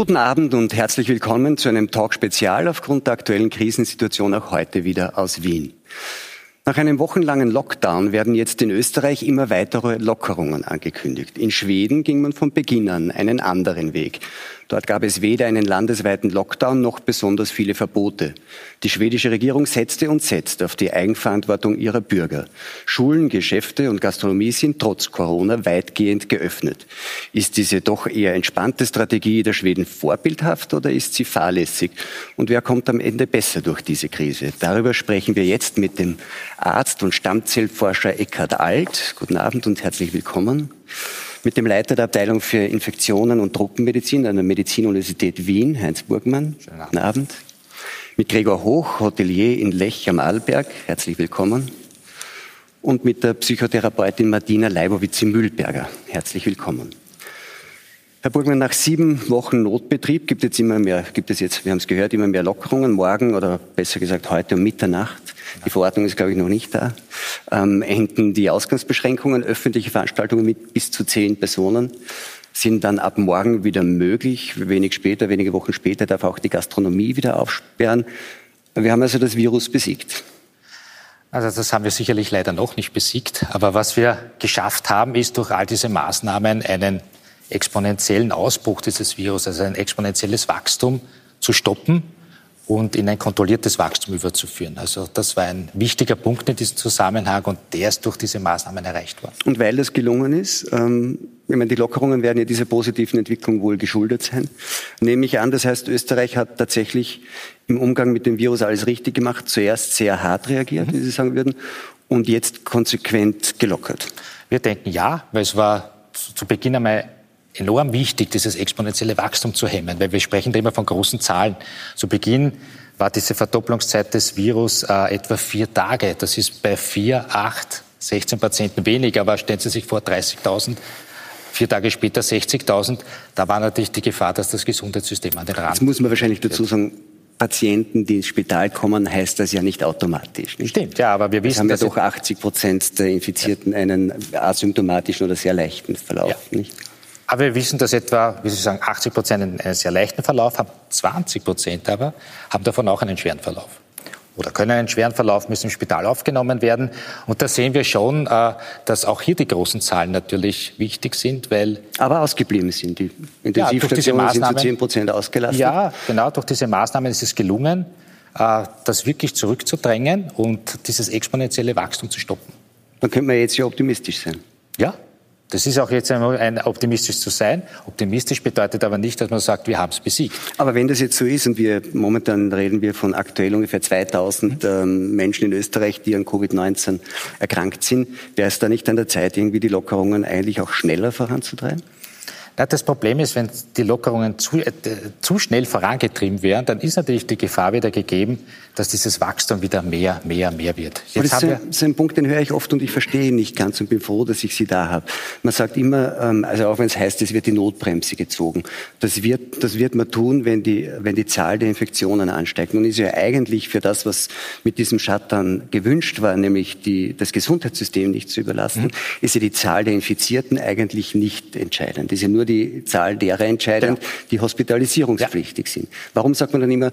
Guten Abend und herzlich willkommen zu einem Talk-Spezial aufgrund der aktuellen Krisensituation auch heute wieder aus Wien. Nach einem wochenlangen Lockdown werden jetzt in Österreich immer weitere Lockerungen angekündigt. In Schweden ging man von Beginn an einen anderen Weg. Dort gab es weder einen landesweiten Lockdown noch besonders viele Verbote. Die schwedische Regierung setzte und setzt auf die Eigenverantwortung ihrer Bürger. Schulen, Geschäfte und Gastronomie sind trotz Corona weitgehend geöffnet. Ist diese doch eher entspannte Strategie der Schweden vorbildhaft oder ist sie fahrlässig? Und wer kommt am Ende besser durch diese Krise? Darüber sprechen wir jetzt mit dem Arzt und Stammzellforscher Eckhard Alt. Guten Abend und herzlich willkommen mit dem Leiter der Abteilung für Infektionen und Truppenmedizin an der Medizinuniversität Wien, Heinz Burgmann. Schönen Abend. Guten Abend. Mit Gregor Hoch, Hotelier in Lech am Arlberg. Herzlich willkommen. Und mit der Psychotherapeutin Martina Leibowitz-Mühlberger. Herzlich willkommen. Herr Burgmann, nach sieben Wochen Notbetrieb gibt es immer mehr, gibt es jetzt, wir haben es gehört, immer mehr Lockerungen. Morgen oder besser gesagt heute um Mitternacht die Verordnung ist, glaube ich, noch nicht da. Ähm, enden die Ausgangsbeschränkungen. Öffentliche Veranstaltungen mit bis zu zehn Personen sind dann ab morgen wieder möglich. Wenig später, wenige Wochen später darf auch die Gastronomie wieder aufsperren. Wir haben also das Virus besiegt. Also das haben wir sicherlich leider noch nicht besiegt. Aber was wir geschafft haben, ist durch all diese Maßnahmen einen exponentiellen Ausbruch dieses Virus, also ein exponentielles Wachstum zu stoppen und in ein kontrolliertes Wachstum überzuführen. Also das war ein wichtiger Punkt in diesem Zusammenhang und der ist durch diese Maßnahmen erreicht worden. Und weil das gelungen ist, ähm, ich meine, die Lockerungen werden ja dieser positiven Entwicklung wohl geschuldet sein, nehme ich an. Das heißt, Österreich hat tatsächlich im Umgang mit dem Virus alles richtig gemacht, zuerst sehr hart reagiert, mhm. wie Sie sagen würden, und jetzt konsequent gelockert. Wir denken ja, weil es war zu Beginn einmal enorm wichtig, dieses exponentielle Wachstum zu hemmen, weil wir sprechen da immer von großen Zahlen. Zu Beginn war diese Verdopplungszeit des Virus äh, etwa vier Tage. Das ist bei vier, acht, 16 Patienten wenig, aber stellen Sie sich vor, 30.000 vier Tage später 60.000. Da war natürlich die Gefahr, dass das Gesundheitssystem an den Rand. Jetzt muss man wahrscheinlich dazu sagen, Patienten, die ins Spital kommen, heißt das ja nicht automatisch. Nicht? Stimmt, ja, aber wir wissen, es haben ja doch 80 Prozent der Infizierten ja. einen asymptomatischen oder sehr leichten Verlauf. Ja. Nicht? Aber wir wissen, dass etwa, wie Sie sagen, 80 Prozent einen sehr leichten Verlauf haben, 20 Prozent aber haben davon auch einen schweren Verlauf oder können einen schweren Verlauf, müssen im Spital aufgenommen werden. Und da sehen wir schon, äh, dass auch hier die großen Zahlen natürlich wichtig sind, weil... Aber ausgeblieben sind. Die Intensivstationen ja, sind zu 10 Prozent ausgelastet. Ja, genau. Durch diese Maßnahmen ist es gelungen, äh, das wirklich zurückzudrängen und dieses exponentielle Wachstum zu stoppen. Dann könnte man jetzt ja optimistisch sein. Ja, das ist auch jetzt einmal ein optimistisch zu sein. Optimistisch bedeutet aber nicht, dass man sagt, wir haben es besiegt. Aber wenn das jetzt so ist und wir momentan reden wir von aktuell ungefähr 2000 ähm, Menschen in Österreich, die an Covid-19 erkrankt sind, wäre es da nicht an der Zeit, irgendwie die Lockerungen eigentlich auch schneller voranzutreiben? Das Problem ist, wenn die Lockerungen zu, äh, zu schnell vorangetrieben werden, dann ist natürlich die Gefahr wieder gegeben, dass dieses Wachstum wieder mehr, mehr, mehr wird. Jetzt das, ist ein, das ist ein Punkt, den höre ich oft und ich verstehe ihn nicht ganz und bin froh, dass ich Sie da habe. Man sagt immer, ähm, also auch wenn es heißt, es wird die Notbremse gezogen. Das wird, das wird man tun, wenn die, wenn die Zahl der Infektionen ansteigt. Nun ist ja eigentlich für das, was mit diesem Shutdown gewünscht war, nämlich die, das Gesundheitssystem nicht zu überlasten, mhm. ist ja die Zahl der Infizierten eigentlich nicht entscheidend. ist ja nur die Zahl derer entscheidend, ja. die hospitalisierungspflichtig ja. sind. Warum sagt man dann immer,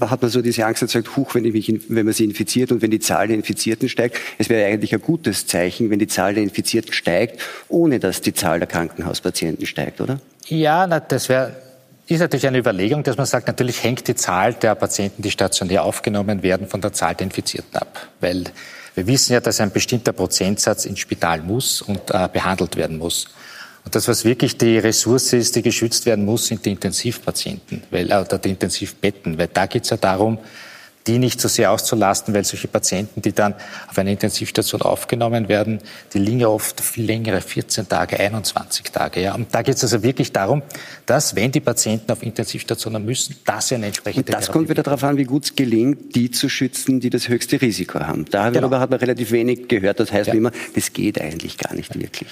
hat man so diese Angst und sagt, huch, wenn, mich, wenn man sie infiziert und wenn die Zahl der Infizierten steigt, es wäre eigentlich ein gutes Zeichen, wenn die Zahl der Infizierten steigt, ohne dass die Zahl der Krankenhauspatienten steigt, oder? Ja, na, das wäre ist natürlich eine Überlegung, dass man sagt, natürlich hängt die Zahl der Patienten, die stationär aufgenommen werden, von der Zahl der Infizierten ab. Weil wir wissen ja, dass ein bestimmter Prozentsatz ins Spital muss und äh, behandelt werden muss. Und das, was wirklich die Ressource ist, die geschützt werden muss, sind die Intensivpatienten, weil, äh, oder die Intensivbetten, weil da geht es ja darum, die nicht so sehr auszulasten, weil solche Patienten, die dann auf einer Intensivstation aufgenommen werden, die liegen ja oft viel längere, 14 Tage, 21 Tage. Ja. Und da geht es also wirklich darum, dass, wenn die Patienten auf Intensivstationen müssen, dass sie eine entsprechende Und das Therapie kommt wieder darauf an, wie gut es gelingt, die zu schützen, die das höchste Risiko haben. Darüber genau. hat man relativ wenig gehört. Das heißt ja. wie immer, das geht eigentlich gar nicht wirklich.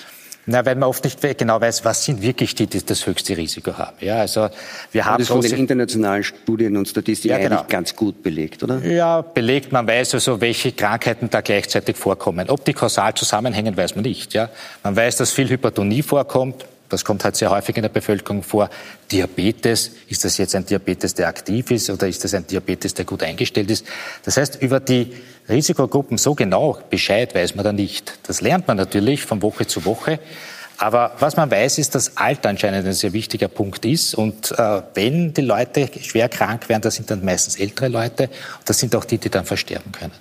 Na, weil man oft nicht genau weiß, was sind wirklich die, die das höchste Risiko haben. Ja, also wir haben das von den internationalen Studien und Statistiken ja, genau. eigentlich ganz gut belegt, oder? Ja, belegt. Man weiß also, welche Krankheiten da gleichzeitig vorkommen. Ob die kausal zusammenhängen, weiß man nicht. Ja, man weiß, dass viel Hypertonie vorkommt. Das kommt halt sehr häufig in der Bevölkerung vor, Diabetes, ist das jetzt ein Diabetes, der aktiv ist oder ist das ein Diabetes, der gut eingestellt ist? Das heißt, über die Risikogruppen so genau Bescheid weiß man da nicht. Das lernt man natürlich von Woche zu Woche. Aber was man weiß, ist, dass Alter anscheinend ein sehr wichtiger Punkt ist. Und äh, wenn die Leute schwer krank werden, das sind dann meistens ältere Leute. Das sind auch die, die dann versterben können.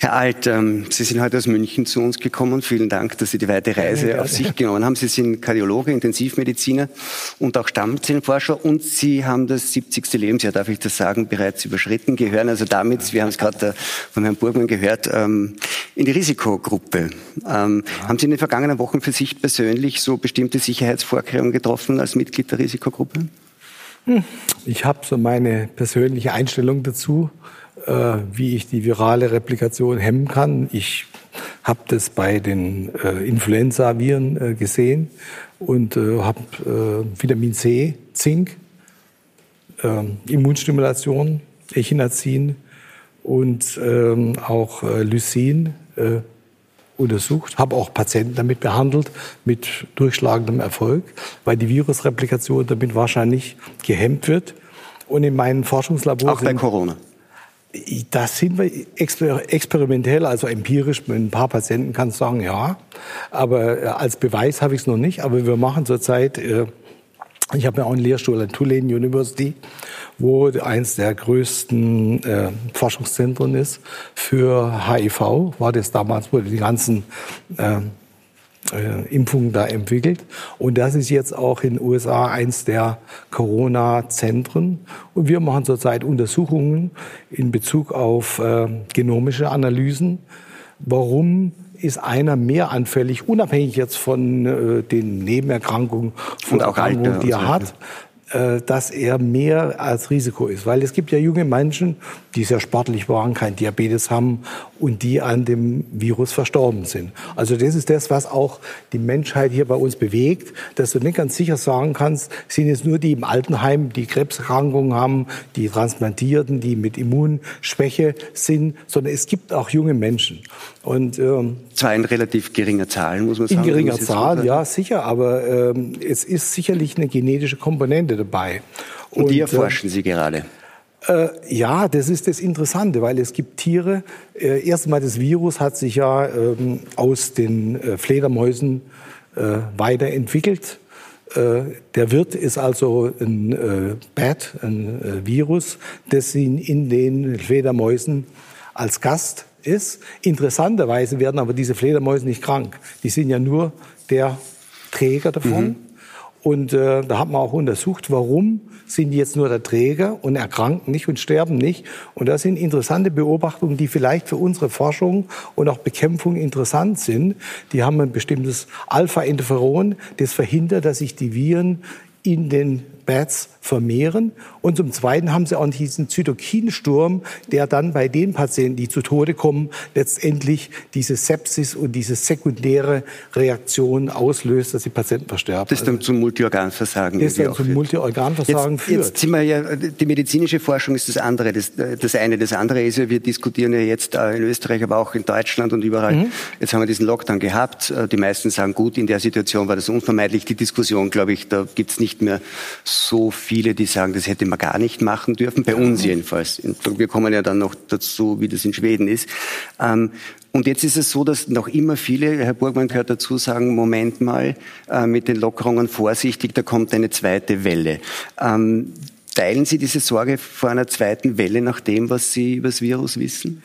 Herr Alt, ähm, Sie sind heute aus München zu uns gekommen. Vielen Dank, dass Sie die weite Reise ja, auf sich genommen haben. Sie sind Kardiologe, Intensivmediziner und auch Stammzellenforscher und Sie haben das 70. Lebensjahr, darf ich das sagen, bereits überschritten, gehören also damit, wir haben es gerade äh, von Herrn Burgmann gehört, ähm, in die Risikogruppe. Ähm, haben Sie in den vergangenen Wochen für sich persönlich so bestimmte Sicherheitsvorkehrungen getroffen als Mitglied der Risikogruppe? Hm. Ich habe so meine persönliche Einstellung dazu äh, wie ich die virale Replikation hemmen kann. Ich habe das bei den äh, Influenza-Viren äh, gesehen und äh, habe äh, Vitamin C, Zink, ähm, Immunstimulation, Echinazin und ähm, auch äh, Lysin untersucht, habe auch Patienten damit behandelt mit durchschlagendem Erfolg, weil die Virusreplikation damit wahrscheinlich gehemmt wird. Und in meinen Forschungslaboren auch bei Corona das sind wir experimentell, also empirisch. Mit ein paar Patienten kann ich sagen, ja. Aber äh, als Beweis habe ich es noch nicht. Aber wir machen zurzeit, äh, ich habe ja auch einen Lehrstuhl an Tulane University, wo eins der größten äh, Forschungszentren ist für HIV. War das damals, wo die ganzen äh, Impfungen da entwickelt. Und das ist jetzt auch in den USA eins der Corona-Zentren. Und wir machen zurzeit Untersuchungen in Bezug auf äh, genomische Analysen. Warum ist einer mehr anfällig, unabhängig jetzt von äh, den Nebenerkrankungen, von Erkrankungen, die er hat, äh, dass er mehr als Risiko ist. Weil es gibt ja junge Menschen, die sehr sportlich waren, kein Diabetes haben und die an dem Virus verstorben sind. Also das ist das, was auch die Menschheit hier bei uns bewegt, dass du nicht ganz sicher sagen kannst, sind es nur die im Altenheim, die Krebserkrankungen haben, die Transplantierten, die mit Immunschwäche sind, sondern es gibt auch junge Menschen. Und ähm, zwar in relativ geringer Zahl, muss man sagen. In geringer Zahl, ja, sicher, aber ähm, es ist sicherlich eine genetische Komponente dabei. Und, und die erforschen äh, Sie gerade? Äh, ja, das ist das Interessante, weil es gibt Tiere. Äh, erstmal das Virus hat sich ja ähm, aus den äh, Fledermäusen äh, weiterentwickelt. Äh, der Wirt ist also ein äh, Bat, ein Virus, das in, in den Fledermäusen als Gast ist. Interessanterweise werden aber diese Fledermäuse nicht krank. Die sind ja nur der Träger davon. Mhm. Und äh, da hat man auch untersucht, warum sind die jetzt nur der Träger und erkranken nicht und sterben nicht. Und das sind interessante Beobachtungen, die vielleicht für unsere Forschung und auch Bekämpfung interessant sind. Die haben ein bestimmtes Alpha-Interferon, das verhindert, dass sich die Viren in den Bats vermehren. Und zum Zweiten haben sie auch diesen Zytokinsturm, der dann bei den Patienten, die zu Tode kommen, letztendlich diese Sepsis und diese sekundäre Reaktion auslöst, dass die Patienten versterben. Das dann zum Multiorganversagen das dann zum Multiorganversagen jetzt, führt. Jetzt sind wir ja, die medizinische Forschung ist das andere. Das, das eine. Das andere ist ja, wir diskutieren ja jetzt äh, in Österreich, aber auch in Deutschland und überall. Mhm. Jetzt haben wir diesen Lockdown gehabt. Äh, die meisten sagen, gut, in der Situation war das unvermeidlich. Die Diskussion, glaube ich, da gibt's nicht mehr so viele, die sagen, das hätte man gar nicht machen dürfen, bei uns jedenfalls. Wir kommen ja dann noch dazu, wie das in Schweden ist. Ähm, und jetzt ist es so, dass noch immer viele, Herr Burgmann gehört dazu, sagen, Moment mal, äh, mit den Lockerungen vorsichtig, da kommt eine zweite Welle. Ähm, teilen Sie diese Sorge vor einer zweiten Welle nach dem, was Sie über das Virus wissen?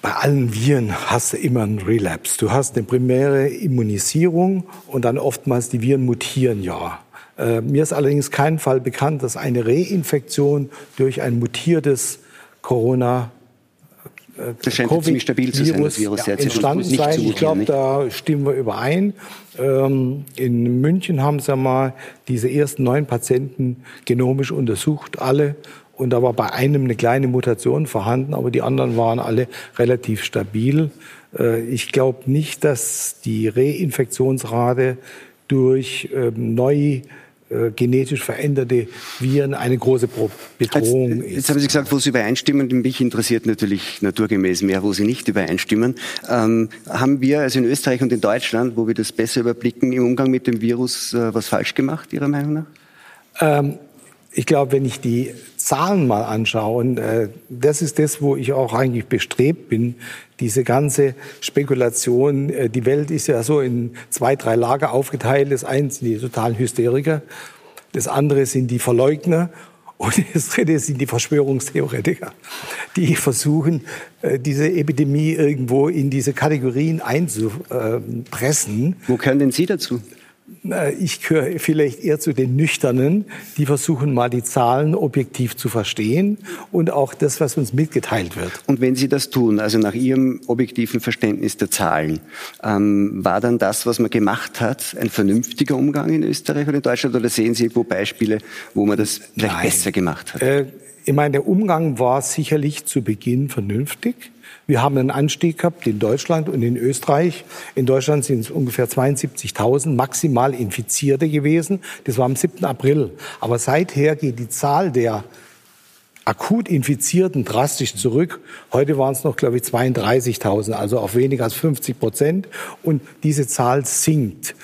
Bei allen Viren hast du immer einen Relapse. Du hast eine primäre Immunisierung und dann oftmals die Viren mutieren ja. Äh, mir ist allerdings kein Fall bekannt, dass eine Reinfektion durch ein mutiertes Corona äh, das scheint ziemlich stabil zu sein, das Virus. Ja, entstanden sein. Ich glaube, da stimmen wir überein. Ähm, in München haben sie mal diese ersten neun Patienten genomisch untersucht, alle. Und da war bei einem eine kleine Mutation vorhanden, aber die anderen waren alle relativ stabil. Äh, ich glaube nicht, dass die Reinfektionsrate durch ähm, neu äh, genetisch veränderte Viren eine große Bedrohung jetzt, jetzt haben Sie gesagt, wo Sie übereinstimmen. Mich interessiert natürlich naturgemäß mehr, wo Sie nicht übereinstimmen. Ähm, haben wir also in Österreich und in Deutschland, wo wir das besser überblicken, im Umgang mit dem Virus äh, was falsch gemacht, Ihrer Meinung nach? Ähm, ich glaube, wenn ich die Zahlen mal anschaue, äh, das ist das, wo ich auch eigentlich bestrebt bin, diese ganze Spekulation. Äh, die Welt ist ja so in zwei, drei Lager aufgeteilt. Das eine sind die totalen Hysteriker, das andere sind die Verleugner und das dritte sind die Verschwörungstheoretiker, die versuchen, äh, diese Epidemie irgendwo in diese Kategorien einzupressen. Wo können denn Sie dazu? Ich gehöre vielleicht eher zu den Nüchternen, die versuchen mal die Zahlen objektiv zu verstehen und auch das, was uns mitgeteilt wird. Und wenn Sie das tun, also nach Ihrem objektiven Verständnis der Zahlen, ähm, war dann das, was man gemacht hat, ein vernünftiger Umgang in Österreich oder in Deutschland? Oder sehen Sie irgendwo Beispiele, wo man das vielleicht Nein. besser gemacht hat? Äh, ich meine, der Umgang war sicherlich zu Beginn vernünftig. Wir haben einen Anstieg gehabt in Deutschland und in Österreich. In Deutschland sind es ungefähr 72.000 maximal Infizierte gewesen. Das war am 7. April. Aber seither geht die Zahl der akut Infizierten drastisch zurück. Heute waren es noch, glaube ich, 32.000, also auf weniger als 50 Prozent. Und diese Zahl sinkt.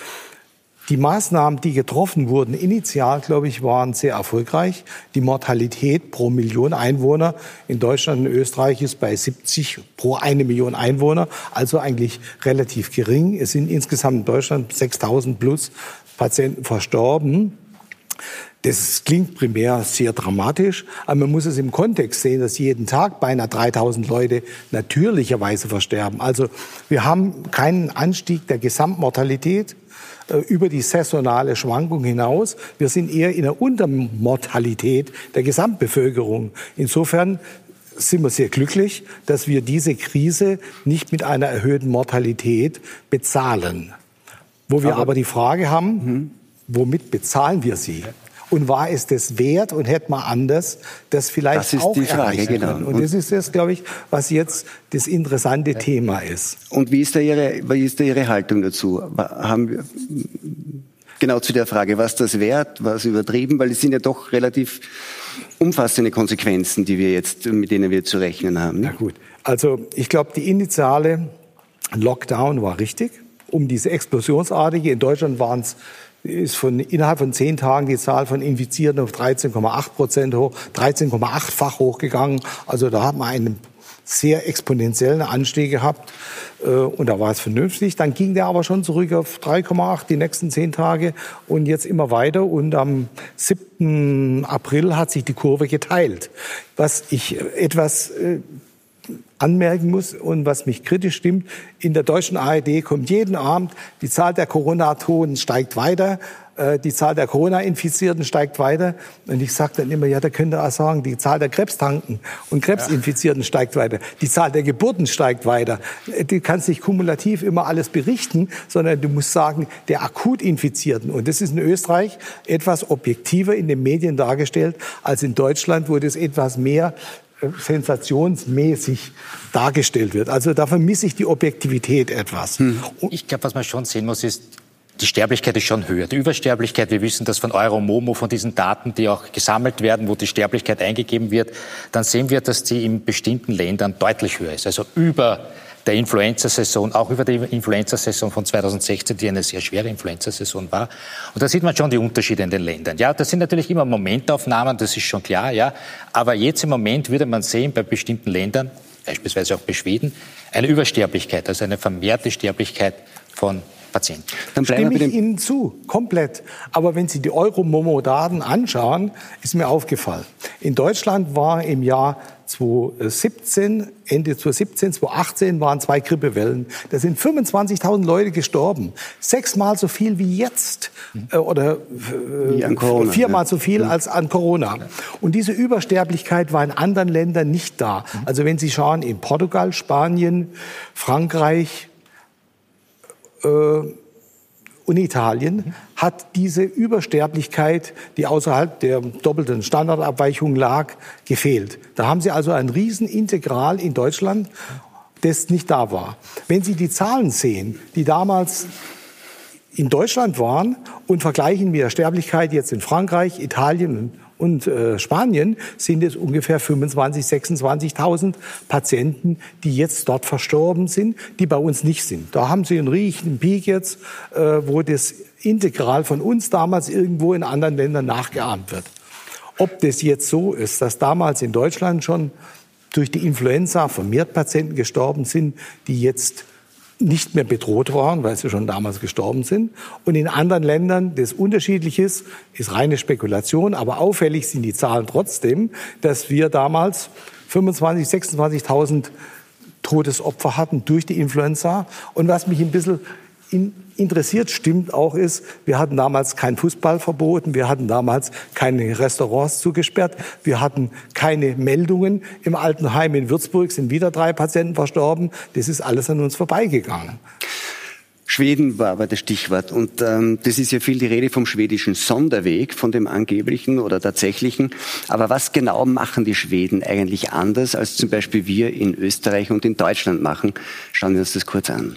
Die Maßnahmen, die getroffen wurden, initial, glaube ich, waren sehr erfolgreich. Die Mortalität pro Million Einwohner in Deutschland und Österreich ist bei 70 pro eine Million Einwohner, also eigentlich relativ gering. Es sind insgesamt in Deutschland 6000 plus Patienten verstorben. Das klingt primär sehr dramatisch, aber man muss es im Kontext sehen, dass jeden Tag beinahe 3000 Leute natürlicherweise versterben. Also wir haben keinen Anstieg der Gesamtmortalität. Äh, über die saisonale Schwankung hinaus. Wir sind eher in der Untermortalität der Gesamtbevölkerung. Insofern sind wir sehr glücklich, dass wir diese Krise nicht mit einer erhöhten Mortalität bezahlen. Wo wir aber, aber die Frage haben, mhm. womit bezahlen wir sie? Und war es das wert und hätte man anders das vielleicht das ist auch die Frage, genau. Und, und das ist das, glaube ich, was jetzt das interessante ja. Thema ist. Und wie ist da Ihre, wie ist da Ihre Haltung dazu? Haben wir, genau zu der Frage, was das wert, was übertrieben, weil es sind ja doch relativ umfassende Konsequenzen, die wir jetzt, mit denen wir zu rechnen haben. Na gut. Also, ich glaube, die initiale Lockdown war richtig. Um diese explosionsartige, in Deutschland waren es ist von innerhalb von zehn Tagen die Zahl von Infizierten auf 13,8 Prozent hoch, 13,8-fach hochgegangen. Also da hat man einen sehr exponentiellen Anstieg gehabt äh, und da war es vernünftig. Dann ging der aber schon zurück auf 3,8 die nächsten zehn Tage und jetzt immer weiter. Und am 7. April hat sich die Kurve geteilt. Was ich etwas äh, anmerken muss und was mich kritisch stimmt, in der deutschen ARD kommt jeden Abend, die Zahl der Corona-Toten steigt weiter, äh, die Zahl der Corona-Infizierten steigt weiter. Und ich sage dann immer, ja, da könnt ihr auch sagen, die Zahl der Krebstanken und Krebsinfizierten ja. steigt weiter. Die Zahl der Geburten steigt weiter. Du kannst nicht kumulativ immer alles berichten, sondern du musst sagen, der akut Infizierten. Und das ist in Österreich etwas objektiver in den Medien dargestellt als in Deutschland, wo das etwas mehr sensationsmäßig dargestellt wird. Also da vermisse ich die Objektivität etwas. Hm. Ich glaube, was man schon sehen muss, ist, die Sterblichkeit ist schon höher. Die Übersterblichkeit, wir wissen das von Euromomo, von diesen Daten, die auch gesammelt werden, wo die Sterblichkeit eingegeben wird, dann sehen wir, dass die in bestimmten Ländern deutlich höher ist. Also über der Influenza-Saison, auch über die Influenza-Saison von 2016, die eine sehr schwere Influenza-Saison war. Und da sieht man schon die Unterschiede in den Ländern. Ja, das sind natürlich immer Momentaufnahmen, das ist schon klar, ja. Aber jetzt im Moment würde man sehen, bei bestimmten Ländern, beispielsweise auch bei Schweden, eine Übersterblichkeit, also eine vermehrte Sterblichkeit von Patienten. Dann stimme ich Ihnen zu, komplett. Aber wenn Sie die Euromomo-Daten anschauen, ist mir aufgefallen. In Deutschland war im Jahr 2017, Ende 2017, 2018 waren zwei Grippewellen. Da sind 25.000 Leute gestorben. Sechsmal so viel wie jetzt. Äh, oder äh, Corona, viermal ja. so viel als an Corona. Und diese Übersterblichkeit war in anderen Ländern nicht da. Also wenn Sie schauen, in Portugal, Spanien, Frankreich, und Italien hat diese Übersterblichkeit, die außerhalb der doppelten Standardabweichung lag, gefehlt. Da haben Sie also ein Riesenintegral in Deutschland, das nicht da war. Wenn Sie die Zahlen sehen, die damals in Deutschland waren und vergleichen mit der Sterblichkeit jetzt in Frankreich, Italien und äh, Spanien, sind es ungefähr 25.000, 26.000 Patienten, die jetzt dort verstorben sind, die bei uns nicht sind. Da haben Sie einen riesigen Peak jetzt, äh, wo das integral von uns damals irgendwo in anderen Ländern nachgeahmt wird. Ob das jetzt so ist, dass damals in Deutschland schon durch die Influenza vermehrt Patienten gestorben sind, die jetzt nicht mehr bedroht waren, weil sie schon damals gestorben sind. Und in anderen Ländern das unterschiedlich ist, ist reine Spekulation, aber auffällig sind die Zahlen trotzdem, dass wir damals 25, 26.000 Todesopfer hatten durch die Influenza. Und was mich ein bisschen in, interessiert stimmt auch ist, wir hatten damals kein Fußball verboten, wir hatten damals keine Restaurants zugesperrt, wir hatten keine Meldungen. Im Altenheim in Würzburg sind wieder drei Patienten verstorben. Das ist alles an uns vorbeigegangen. Schweden war aber das Stichwort. Und ähm, das ist ja viel die Rede vom schwedischen Sonderweg, von dem angeblichen oder tatsächlichen. Aber was genau machen die Schweden eigentlich anders, als zum Beispiel wir in Österreich und in Deutschland machen? Schauen wir uns das kurz an.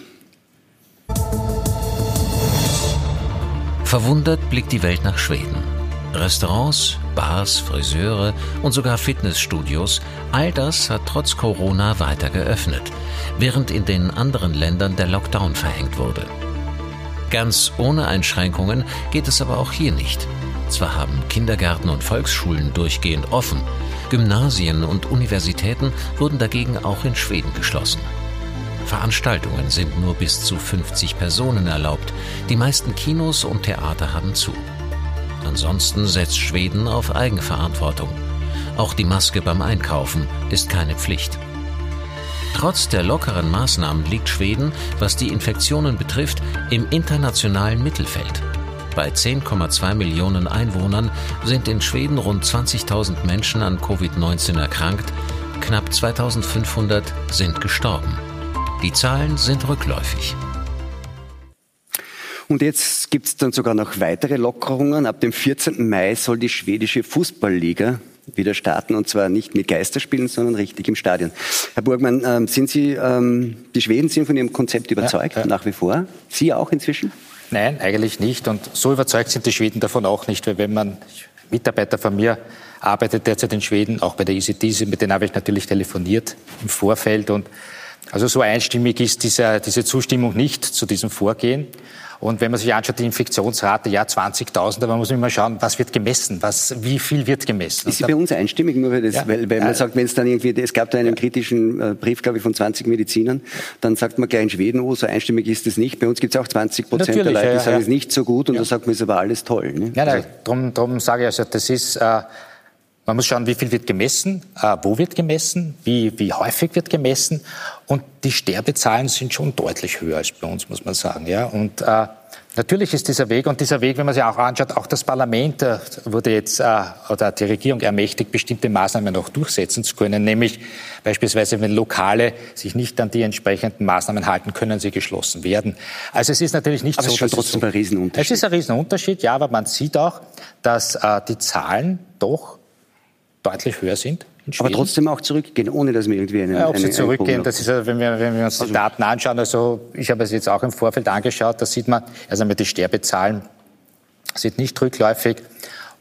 Verwundert blickt die Welt nach Schweden. Restaurants, Bars, Friseure und sogar Fitnessstudios, all das hat trotz Corona weiter geöffnet, während in den anderen Ländern der Lockdown verhängt wurde. Ganz ohne Einschränkungen geht es aber auch hier nicht. Zwar haben Kindergärten und Volksschulen durchgehend offen, Gymnasien und Universitäten wurden dagegen auch in Schweden geschlossen. Veranstaltungen sind nur bis zu 50 Personen erlaubt. Die meisten Kinos und Theater haben zu. Ansonsten setzt Schweden auf Eigenverantwortung. Auch die Maske beim Einkaufen ist keine Pflicht. Trotz der lockeren Maßnahmen liegt Schweden, was die Infektionen betrifft, im internationalen Mittelfeld. Bei 10,2 Millionen Einwohnern sind in Schweden rund 20.000 Menschen an Covid-19 erkrankt, knapp 2500 sind gestorben. Die Zahlen sind rückläufig. Und jetzt gibt es dann sogar noch weitere Lockerungen. Ab dem 14. Mai soll die schwedische Fußballliga wieder starten und zwar nicht mit Geisterspielen, sondern richtig im Stadion. Herr Burgmann, ähm, sind Sie, ähm, die Schweden sind von Ihrem Konzept überzeugt, ja, ja. nach wie vor? Sie auch inzwischen? Nein, eigentlich nicht. Und so überzeugt sind die Schweden davon auch nicht, weil wenn man Mitarbeiter von mir arbeitet derzeit in Schweden, auch bei der ECDC, mit denen habe ich natürlich telefoniert im Vorfeld und also so einstimmig ist diese, diese Zustimmung nicht zu diesem Vorgehen. Und wenn man sich anschaut, die Infektionsrate, ja, 20.000, aber man muss immer schauen, was wird gemessen, was, wie viel wird gemessen. Ist sie bei uns einstimmig, nur weil, das, ja, weil, weil man sagt, wenn es dann irgendwie, es gab da einen kritischen äh, Brief, glaube ich, von 20 Medizinern, dann sagt man gleich in Schweden, oh, so einstimmig ist es nicht. Bei uns gibt es auch 20 Prozent der Leute, die sagen, es ist nicht so gut und da sagt man, es ist aber alles toll. Ne? Ja, nein, darum, darum sage ich also, das ist, äh, man muss schauen, wie viel wird gemessen, äh, wo wird gemessen, wie, wie häufig wird gemessen. Und die Sterbezahlen sind schon deutlich höher als bei uns, muss man sagen. Ja? Und äh, natürlich ist dieser Weg, und dieser Weg, wenn man sich auch anschaut, auch das Parlament äh, wurde jetzt, äh, oder die Regierung ermächtigt, bestimmte Maßnahmen noch durchsetzen zu können. Nämlich beispielsweise, wenn Lokale sich nicht an die entsprechenden Maßnahmen halten, können sie geschlossen werden. Also es ist natürlich nicht aber so. Es ist trotzdem ein Riesenunterschied. Es ist ein Riesenunterschied, ja, aber man sieht auch, dass äh, die Zahlen doch deutlich höher sind. Aber trotzdem auch zurückgehen, ohne dass wir irgendwie einen. Ja, ob sie zurückgehen, das ist, wenn wir, wenn wir uns also die Daten anschauen, also ich habe es jetzt auch im Vorfeld angeschaut, da sieht man, also einmal die Sterbezahlen sind nicht rückläufig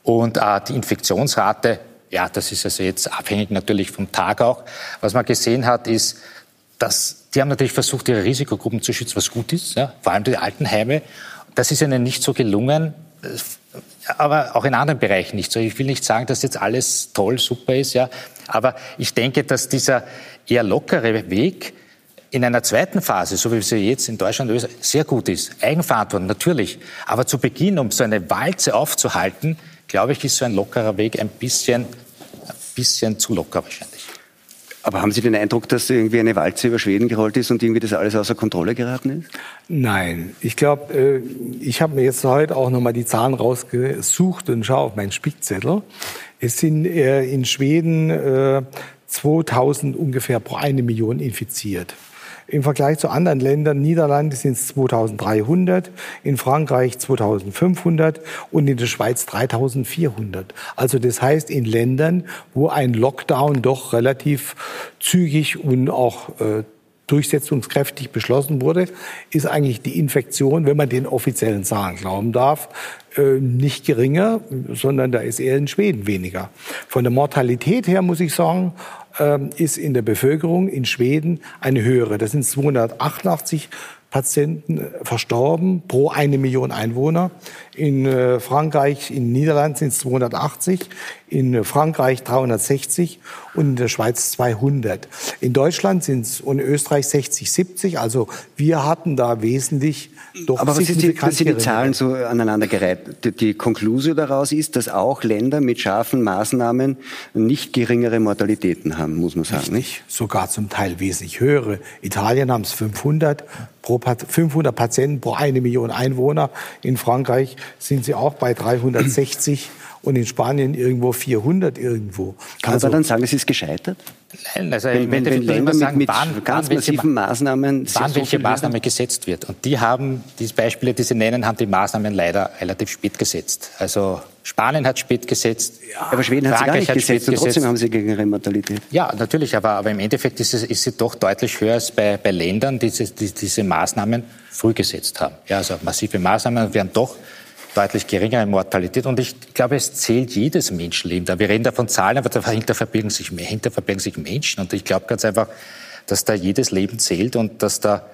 und äh, die Infektionsrate, ja, das ist also jetzt abhängig natürlich vom Tag auch. Was man gesehen hat, ist, dass die haben natürlich versucht, ihre Risikogruppen zu schützen, was gut ist, ja, vor allem die Altenheime. Das ist ihnen nicht so gelungen aber auch in anderen Bereichen nicht so. Ich will nicht sagen, dass jetzt alles toll, super ist, ja. Aber ich denke, dass dieser eher lockere Weg in einer zweiten Phase, so wie sie jetzt in Deutschland Österreich, sehr gut ist. Eigenverantwortung, natürlich. Aber zu Beginn, um so eine Walze aufzuhalten, glaube ich, ist so ein lockerer Weg ein bisschen, ein bisschen zu locker wahrscheinlich. Aber haben Sie den Eindruck, dass irgendwie eine Walze über Schweden gerollt ist und irgendwie das alles außer Kontrolle geraten ist? Nein, ich glaube, äh, ich habe mir jetzt heute auch nochmal die Zahlen rausgesucht und schaue auf meinen Spickzettel. Es sind äh, in Schweden 2000 äh, ungefähr pro eine Million infiziert. Im Vergleich zu anderen Ländern, Niederlande sind es 2300, in Frankreich 2500 und in der Schweiz 3400. Also das heißt in Ländern, wo ein Lockdown doch relativ zügig und auch äh, durchsetzungskräftig beschlossen wurde, ist eigentlich die Infektion, wenn man den offiziellen Zahlen glauben darf, äh, nicht geringer, sondern da ist eher in Schweden weniger. Von der Mortalität her muss ich sagen, ähm, ist in der Bevölkerung in Schweden eine höhere. Das sind 288 Patienten äh, verstorben pro eine Million Einwohner. In äh, Frankreich, in Niederlanden sind es 280, in Frankreich 360 und in der Schweiz 200. In Deutschland sind es und in Österreich 60, 70. Also wir hatten da wesentlich doch Aber was sind die, was sind die Zahlen so aneinandergereiht? Die, die Konklusion daraus ist, dass auch Länder mit scharfen Maßnahmen nicht geringere Mortalitäten haben, muss man sagen, nicht? Sogar zum Teil wesentlich höhere. Italien haben es 500 pro 500 Patienten pro eine Million Einwohner. In Frankreich sind sie auch bei 360 und in Spanien irgendwo 400 irgendwo. Kann also, man dann sagen, es ist gescheitert? Nein, also wenn, wenn, wenn Länder sagen, mit, mit wann, ganz wann massiven Maßnahmen... Wann welche so Maßnahme gesetzt wird. Und die haben, diese Beispiele, die Sie nennen, haben die Maßnahmen leider relativ spät gesetzt. Also Spanien hat spät gesetzt. Ja, aber Schweden hat sie gar nicht gesetzt und trotzdem haben sie geringere Mortalität. Ja, natürlich, aber, aber im Endeffekt ist, es, ist sie doch deutlich höher als bei, bei Ländern, die, die diese Maßnahmen früh gesetzt haben. Ja, also massive Maßnahmen werden doch deutlich geringere Mortalität. Und ich glaube, es zählt jedes Menschenleben. Da wir reden da von Zahlen, aber dahinter verbergen sich, dahinter verbergen sich Menschen. Und ich glaube ganz einfach, dass da jedes Leben zählt und dass da,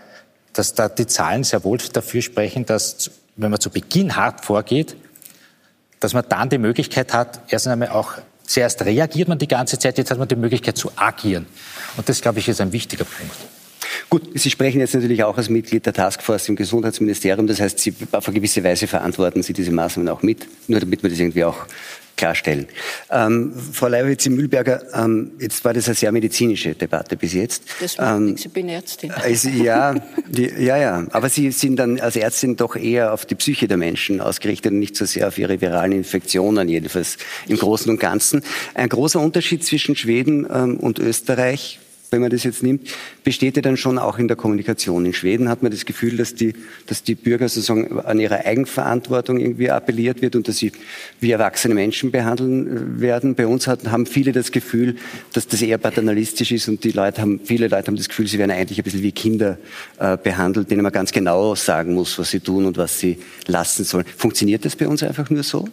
dass da die Zahlen sehr wohl dafür sprechen, dass, wenn man zu Beginn hart vorgeht, dass man dann die Möglichkeit hat, erst einmal auch, zuerst reagiert man die ganze Zeit, jetzt hat man die Möglichkeit zu agieren. Und das, glaube ich, ist ein wichtiger Punkt. Gut, Sie sprechen jetzt natürlich auch als Mitglied der Taskforce im Gesundheitsministerium. Das heißt, Sie auf eine gewisse Weise verantworten Sie diese Maßnahmen auch mit, nur damit wir das irgendwie auch klarstellen. Ähm, Frau Leibowitz Mühlberger, ähm, jetzt war das eine sehr medizinische Debatte bis jetzt. Das ähm, ich bin Ärztin. Also, ja, die, ja, ja. Aber Sie sind dann als Ärztin doch eher auf die Psyche der Menschen ausgerichtet und nicht so sehr auf ihre viralen Infektionen, jedenfalls im Großen und Ganzen. Ein großer Unterschied zwischen Schweden ähm, und Österreich wenn man das jetzt nimmt, besteht ja dann schon auch in der Kommunikation. In Schweden hat man das Gefühl, dass die, dass die Bürger sozusagen an ihre Eigenverantwortung irgendwie appelliert wird und dass sie wie erwachsene Menschen behandeln äh, werden. Bei uns hat, haben viele das Gefühl, dass das eher paternalistisch ist und die Leute haben, viele Leute haben das Gefühl, sie werden eigentlich ein bisschen wie Kinder äh, behandelt, denen man ganz genau sagen muss, was sie tun und was sie lassen sollen. Funktioniert das bei uns einfach nur so?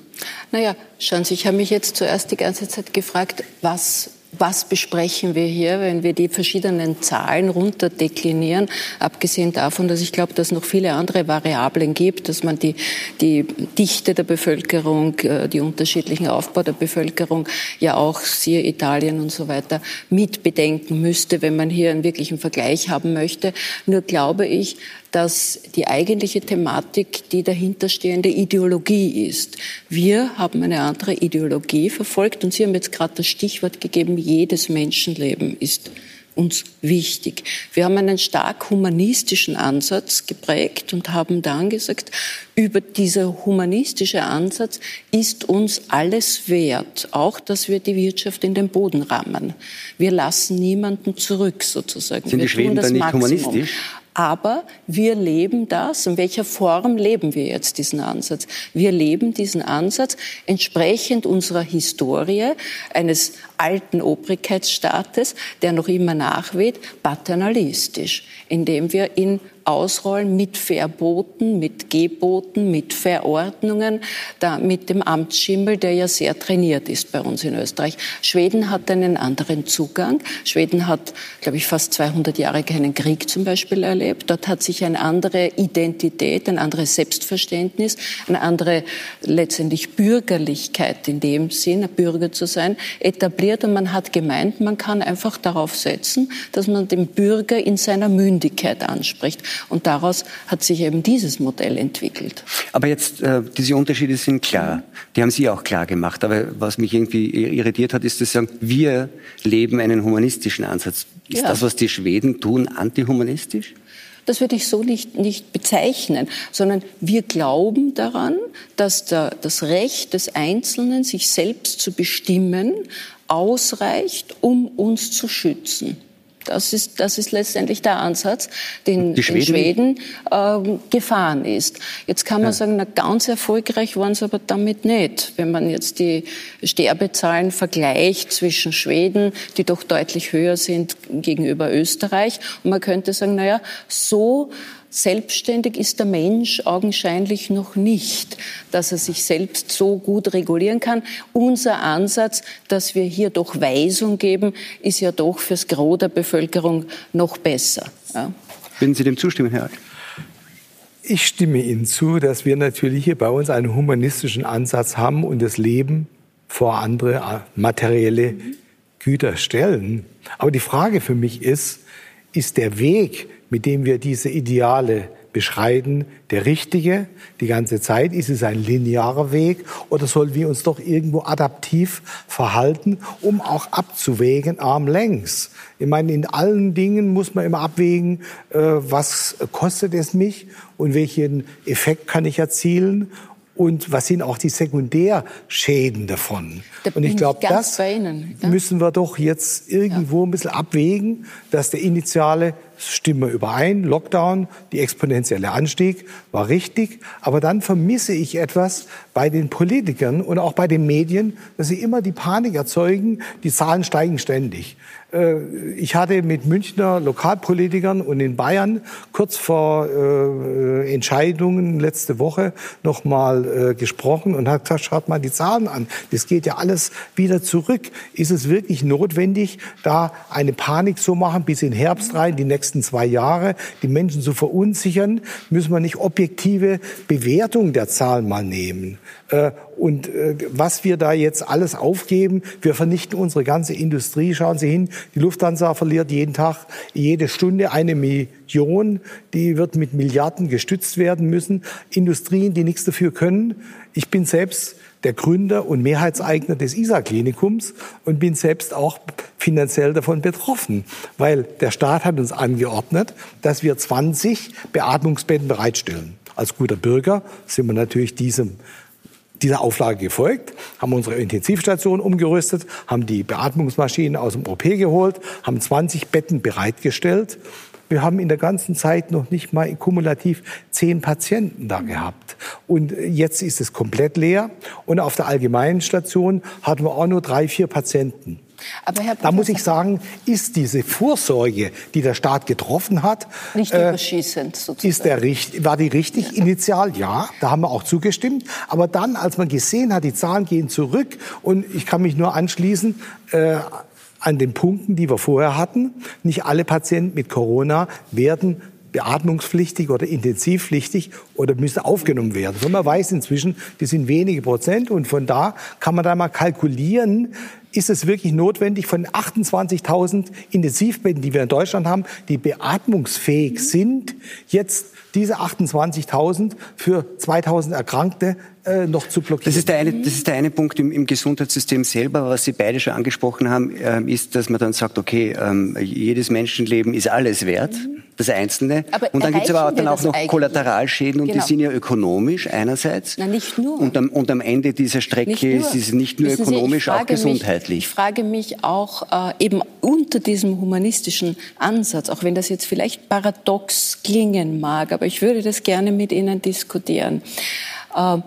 Naja, schauen Sie, ich habe mich jetzt zuerst die ganze Zeit gefragt, was was besprechen wir hier, wenn wir die verschiedenen Zahlen runterdeklinieren, abgesehen davon, dass ich glaube, dass es noch viele andere Variablen gibt, dass man die, die Dichte der Bevölkerung, äh, die unterschiedlichen Aufbau der Bevölkerung, ja auch siehe Italien und so weiter, mit bedenken müsste, wenn man hier einen wirklichen Vergleich haben möchte. Nur glaube ich, dass die eigentliche Thematik die dahinterstehende Ideologie ist. Wir haben eine andere Ideologie verfolgt und Sie haben jetzt gerade das Stichwort gegeben, jedes Menschenleben ist uns wichtig. Wir haben einen stark humanistischen Ansatz geprägt und haben dann gesagt, über dieser humanistische Ansatz ist uns alles wert, auch dass wir die Wirtschaft in den Boden rammen. Wir lassen niemanden zurück sozusagen. Sind wir die Schweden dann nicht Maximum. humanistisch? Aber wir leben das. In welcher Form leben wir jetzt diesen Ansatz? Wir leben diesen Ansatz entsprechend unserer Historie eines alten Obrigkeitsstaates, der noch immer nachweht, paternalistisch, indem wir ihn ausrollen mit Verboten, mit Geboten, mit Verordnungen, da mit dem Amtsschimmel, der ja sehr trainiert ist bei uns in Österreich. Schweden hat einen anderen Zugang. Schweden hat, glaube ich, fast 200 Jahre keinen Krieg zum Beispiel erlebt. Dort hat sich eine andere Identität, ein anderes Selbstverständnis, eine andere letztendlich Bürgerlichkeit in dem Sinn, Bürger zu sein, etabliert. Und man hat gemeint, man kann einfach darauf setzen, dass man den Bürger in seiner Mündigkeit anspricht. Und daraus hat sich eben dieses Modell entwickelt. Aber jetzt, äh, diese Unterschiede sind klar. Die haben Sie auch klar gemacht. Aber was mich irgendwie irritiert hat, ist, dass Sie sagen, wir leben einen humanistischen Ansatz. Ist ja. das, was die Schweden tun, antihumanistisch? Das würde ich so nicht, nicht bezeichnen, sondern wir glauben daran, dass der, das Recht des Einzelnen, sich selbst zu bestimmen, ausreicht, um uns zu schützen. Das ist, das ist letztendlich der Ansatz, den die Schweden, Schweden äh, gefahren ist. Jetzt kann man ja. sagen, na, ganz erfolgreich waren sie aber damit nicht. Wenn man jetzt die Sterbezahlen vergleicht zwischen Schweden, die doch deutlich höher sind gegenüber Österreich, und man könnte sagen, na ja, so Selbstständig ist der Mensch augenscheinlich noch nicht, dass er sich selbst so gut regulieren kann. Unser Ansatz, dass wir hier doch Weisung geben, ist ja doch fürs Gros der Bevölkerung noch besser. Ja. Würden Sie dem zustimmen, Herr Alt? Ich stimme Ihnen zu, dass wir natürlich hier bei uns einen humanistischen Ansatz haben und das Leben vor andere äh, materielle Güter stellen. Aber die Frage für mich ist, ist der Weg, mit dem wir diese Ideale beschreiten, der richtige die ganze Zeit? Ist es ein linearer Weg oder sollen wir uns doch irgendwo adaptiv verhalten, um auch abzuwägen, arm längs? Ich meine, in allen Dingen muss man immer abwägen, äh, was kostet es mich und welchen Effekt kann ich erzielen und was sind auch die Sekundärschäden davon? Da und ich glaube, das Ihnen, ja? müssen wir doch jetzt irgendwo ein bisschen abwägen, dass der initiale Stimme überein, Lockdown, die exponentielle Anstieg war richtig, aber dann vermisse ich etwas bei den Politikern und auch bei den Medien, dass sie immer die Panik erzeugen, die Zahlen steigen ständig. Äh, ich hatte mit Münchner Lokalpolitikern und in Bayern kurz vor äh, Entscheidungen letzte Woche noch mal äh, gesprochen und hat gesagt, schaut mal die Zahlen an. Das geht ja alles wieder zurück. Ist es wirklich notwendig, da eine Panik zu machen bis in Herbst rein, die nächsten zwei Jahre, die Menschen zu verunsichern? Müssen wir nicht objektive Bewertung der Zahlen mal nehmen? Äh, und äh, was wir da jetzt alles aufgeben, wir vernichten unsere ganze Industrie. Schauen Sie hin, die Lufthansa verliert jeden Tag, jede Stunde eine Million. Die wird mit Milliarden gestützt werden müssen. Industrien, die nichts dafür können. Ich bin selbst der Gründer und Mehrheitseigner des ISA-Klinikums und bin selbst auch finanziell davon betroffen, weil der Staat hat uns angeordnet, dass wir 20 Beatmungsbetten bereitstellen. Als guter Bürger sind wir natürlich diesem dieser Auflage gefolgt, haben unsere Intensivstation umgerüstet, haben die Beatmungsmaschinen aus dem OP geholt, haben 20 Betten bereitgestellt. Wir haben in der ganzen Zeit noch nicht mal kumulativ zehn Patienten da gehabt. Und jetzt ist es komplett leer. Und auf der allgemeinen Station hatten wir auch nur drei, vier Patienten. Aber Herr da muss ich sagen, ist diese Vorsorge, die der Staat getroffen hat, nicht äh, überschießend sozusagen. Ist der, war die richtig? Initial ja, da haben wir auch zugestimmt. Aber dann, als man gesehen hat, die Zahlen gehen zurück und ich kann mich nur anschließen, äh, an den Punkten, die wir vorher hatten. Nicht alle Patienten mit Corona werden beatmungspflichtig oder intensivpflichtig oder müssen aufgenommen werden. So man weiß inzwischen, die sind wenige Prozent und von da kann man da mal kalkulieren, ist es wirklich notwendig, von 28.000 Intensivbetten, die wir in Deutschland haben, die beatmungsfähig sind, jetzt diese 28.000 für 2.000 Erkrankte äh, noch zu blockieren. Das ist der eine, das ist der eine Punkt im, im Gesundheitssystem selber. Was Sie beide schon angesprochen haben, äh, ist, dass man dann sagt, okay, ähm, jedes Menschenleben ist alles wert. Mhm das Einzelne. Aber und dann gibt es aber dann auch noch Kollateralschäden und genau. die sind ja ökonomisch einerseits. Na, nicht nur. Und am, und am Ende dieser Strecke ist es nicht nur Wissen ökonomisch, Sie, auch gesundheitlich. Mich, ich frage mich auch äh, eben unter diesem humanistischen Ansatz, auch wenn das jetzt vielleicht paradox klingen mag, aber ich würde das gerne mit Ihnen diskutieren. Äh,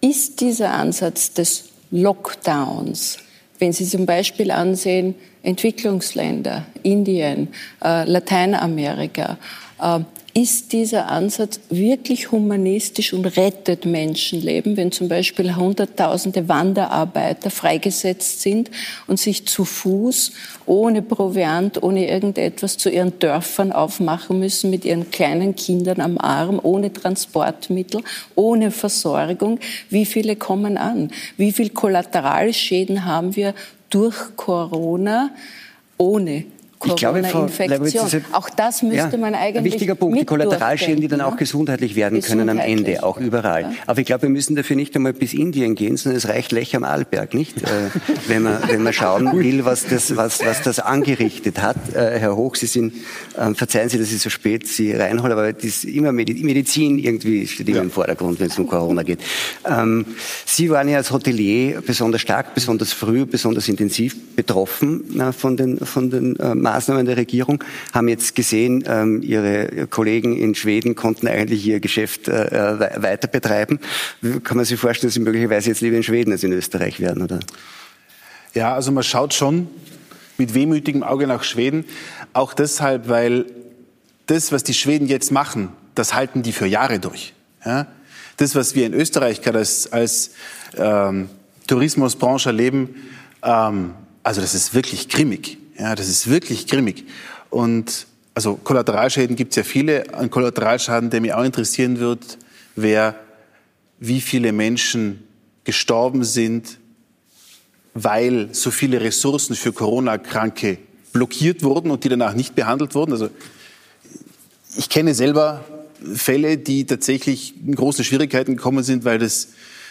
ist dieser Ansatz des Lockdowns, wenn Sie zum Beispiel ansehen, Entwicklungsländer, Indien, äh, Lateinamerika, äh, ist dieser Ansatz wirklich humanistisch und rettet Menschenleben, wenn zum Beispiel Hunderttausende Wanderarbeiter freigesetzt sind und sich zu Fuß, ohne Proviant, ohne irgendetwas zu ihren Dörfern aufmachen müssen, mit ihren kleinen Kindern am Arm, ohne Transportmittel, ohne Versorgung. Wie viele kommen an? Wie viele Kollateralschäden haben wir durch Corona ohne Corona-Infektion. Auch das müsste ja, man eigentlich. Ein wichtiger Punkt, die Kollateralschäden, die dann auch gesundheitlich werden können am Ende, auch überall. Ja. Aber ich glaube, wir müssen dafür nicht einmal bis Indien gehen, sondern es reicht Lech am Arlberg, nicht? Äh, wenn, man, wenn man schauen will, was das, was, was das angerichtet hat. Äh, Herr Hoch, Sie sind, äh, verzeihen Sie, dass ich so spät Sie reinhole, aber das ist immer Medizin irgendwie steht immer ja. im Vordergrund, wenn es um Corona geht. Ähm, Sie waren ja als Hotelier besonders stark, besonders früh, besonders intensiv betroffen äh, von den, von den äh, Maßnahmen der Regierung, haben jetzt gesehen, ähm, ihre Kollegen in Schweden konnten eigentlich ihr Geschäft äh, äh weiter betreiben. Kann man sich vorstellen, dass sie möglicherweise jetzt lieber in Schweden als in Österreich werden, oder? Ja, also man schaut schon mit wehmütigem Auge nach Schweden. Auch deshalb, weil das, was die Schweden jetzt machen, das halten die für Jahre durch. Ja? Das, was wir in Österreich gerade als, als ähm, Tourismusbranche erleben, ähm, also das ist wirklich grimmig. Ja, das ist wirklich grimmig. Und also Kollateralschäden gibt es ja viele. Ein Kollateralschaden, der mich auch interessieren wird, wäre, wie viele Menschen gestorben sind, weil so viele Ressourcen für Corona-Kranke blockiert wurden und die danach nicht behandelt wurden. Also ich kenne selber Fälle, die tatsächlich in große Schwierigkeiten gekommen sind, weil, das,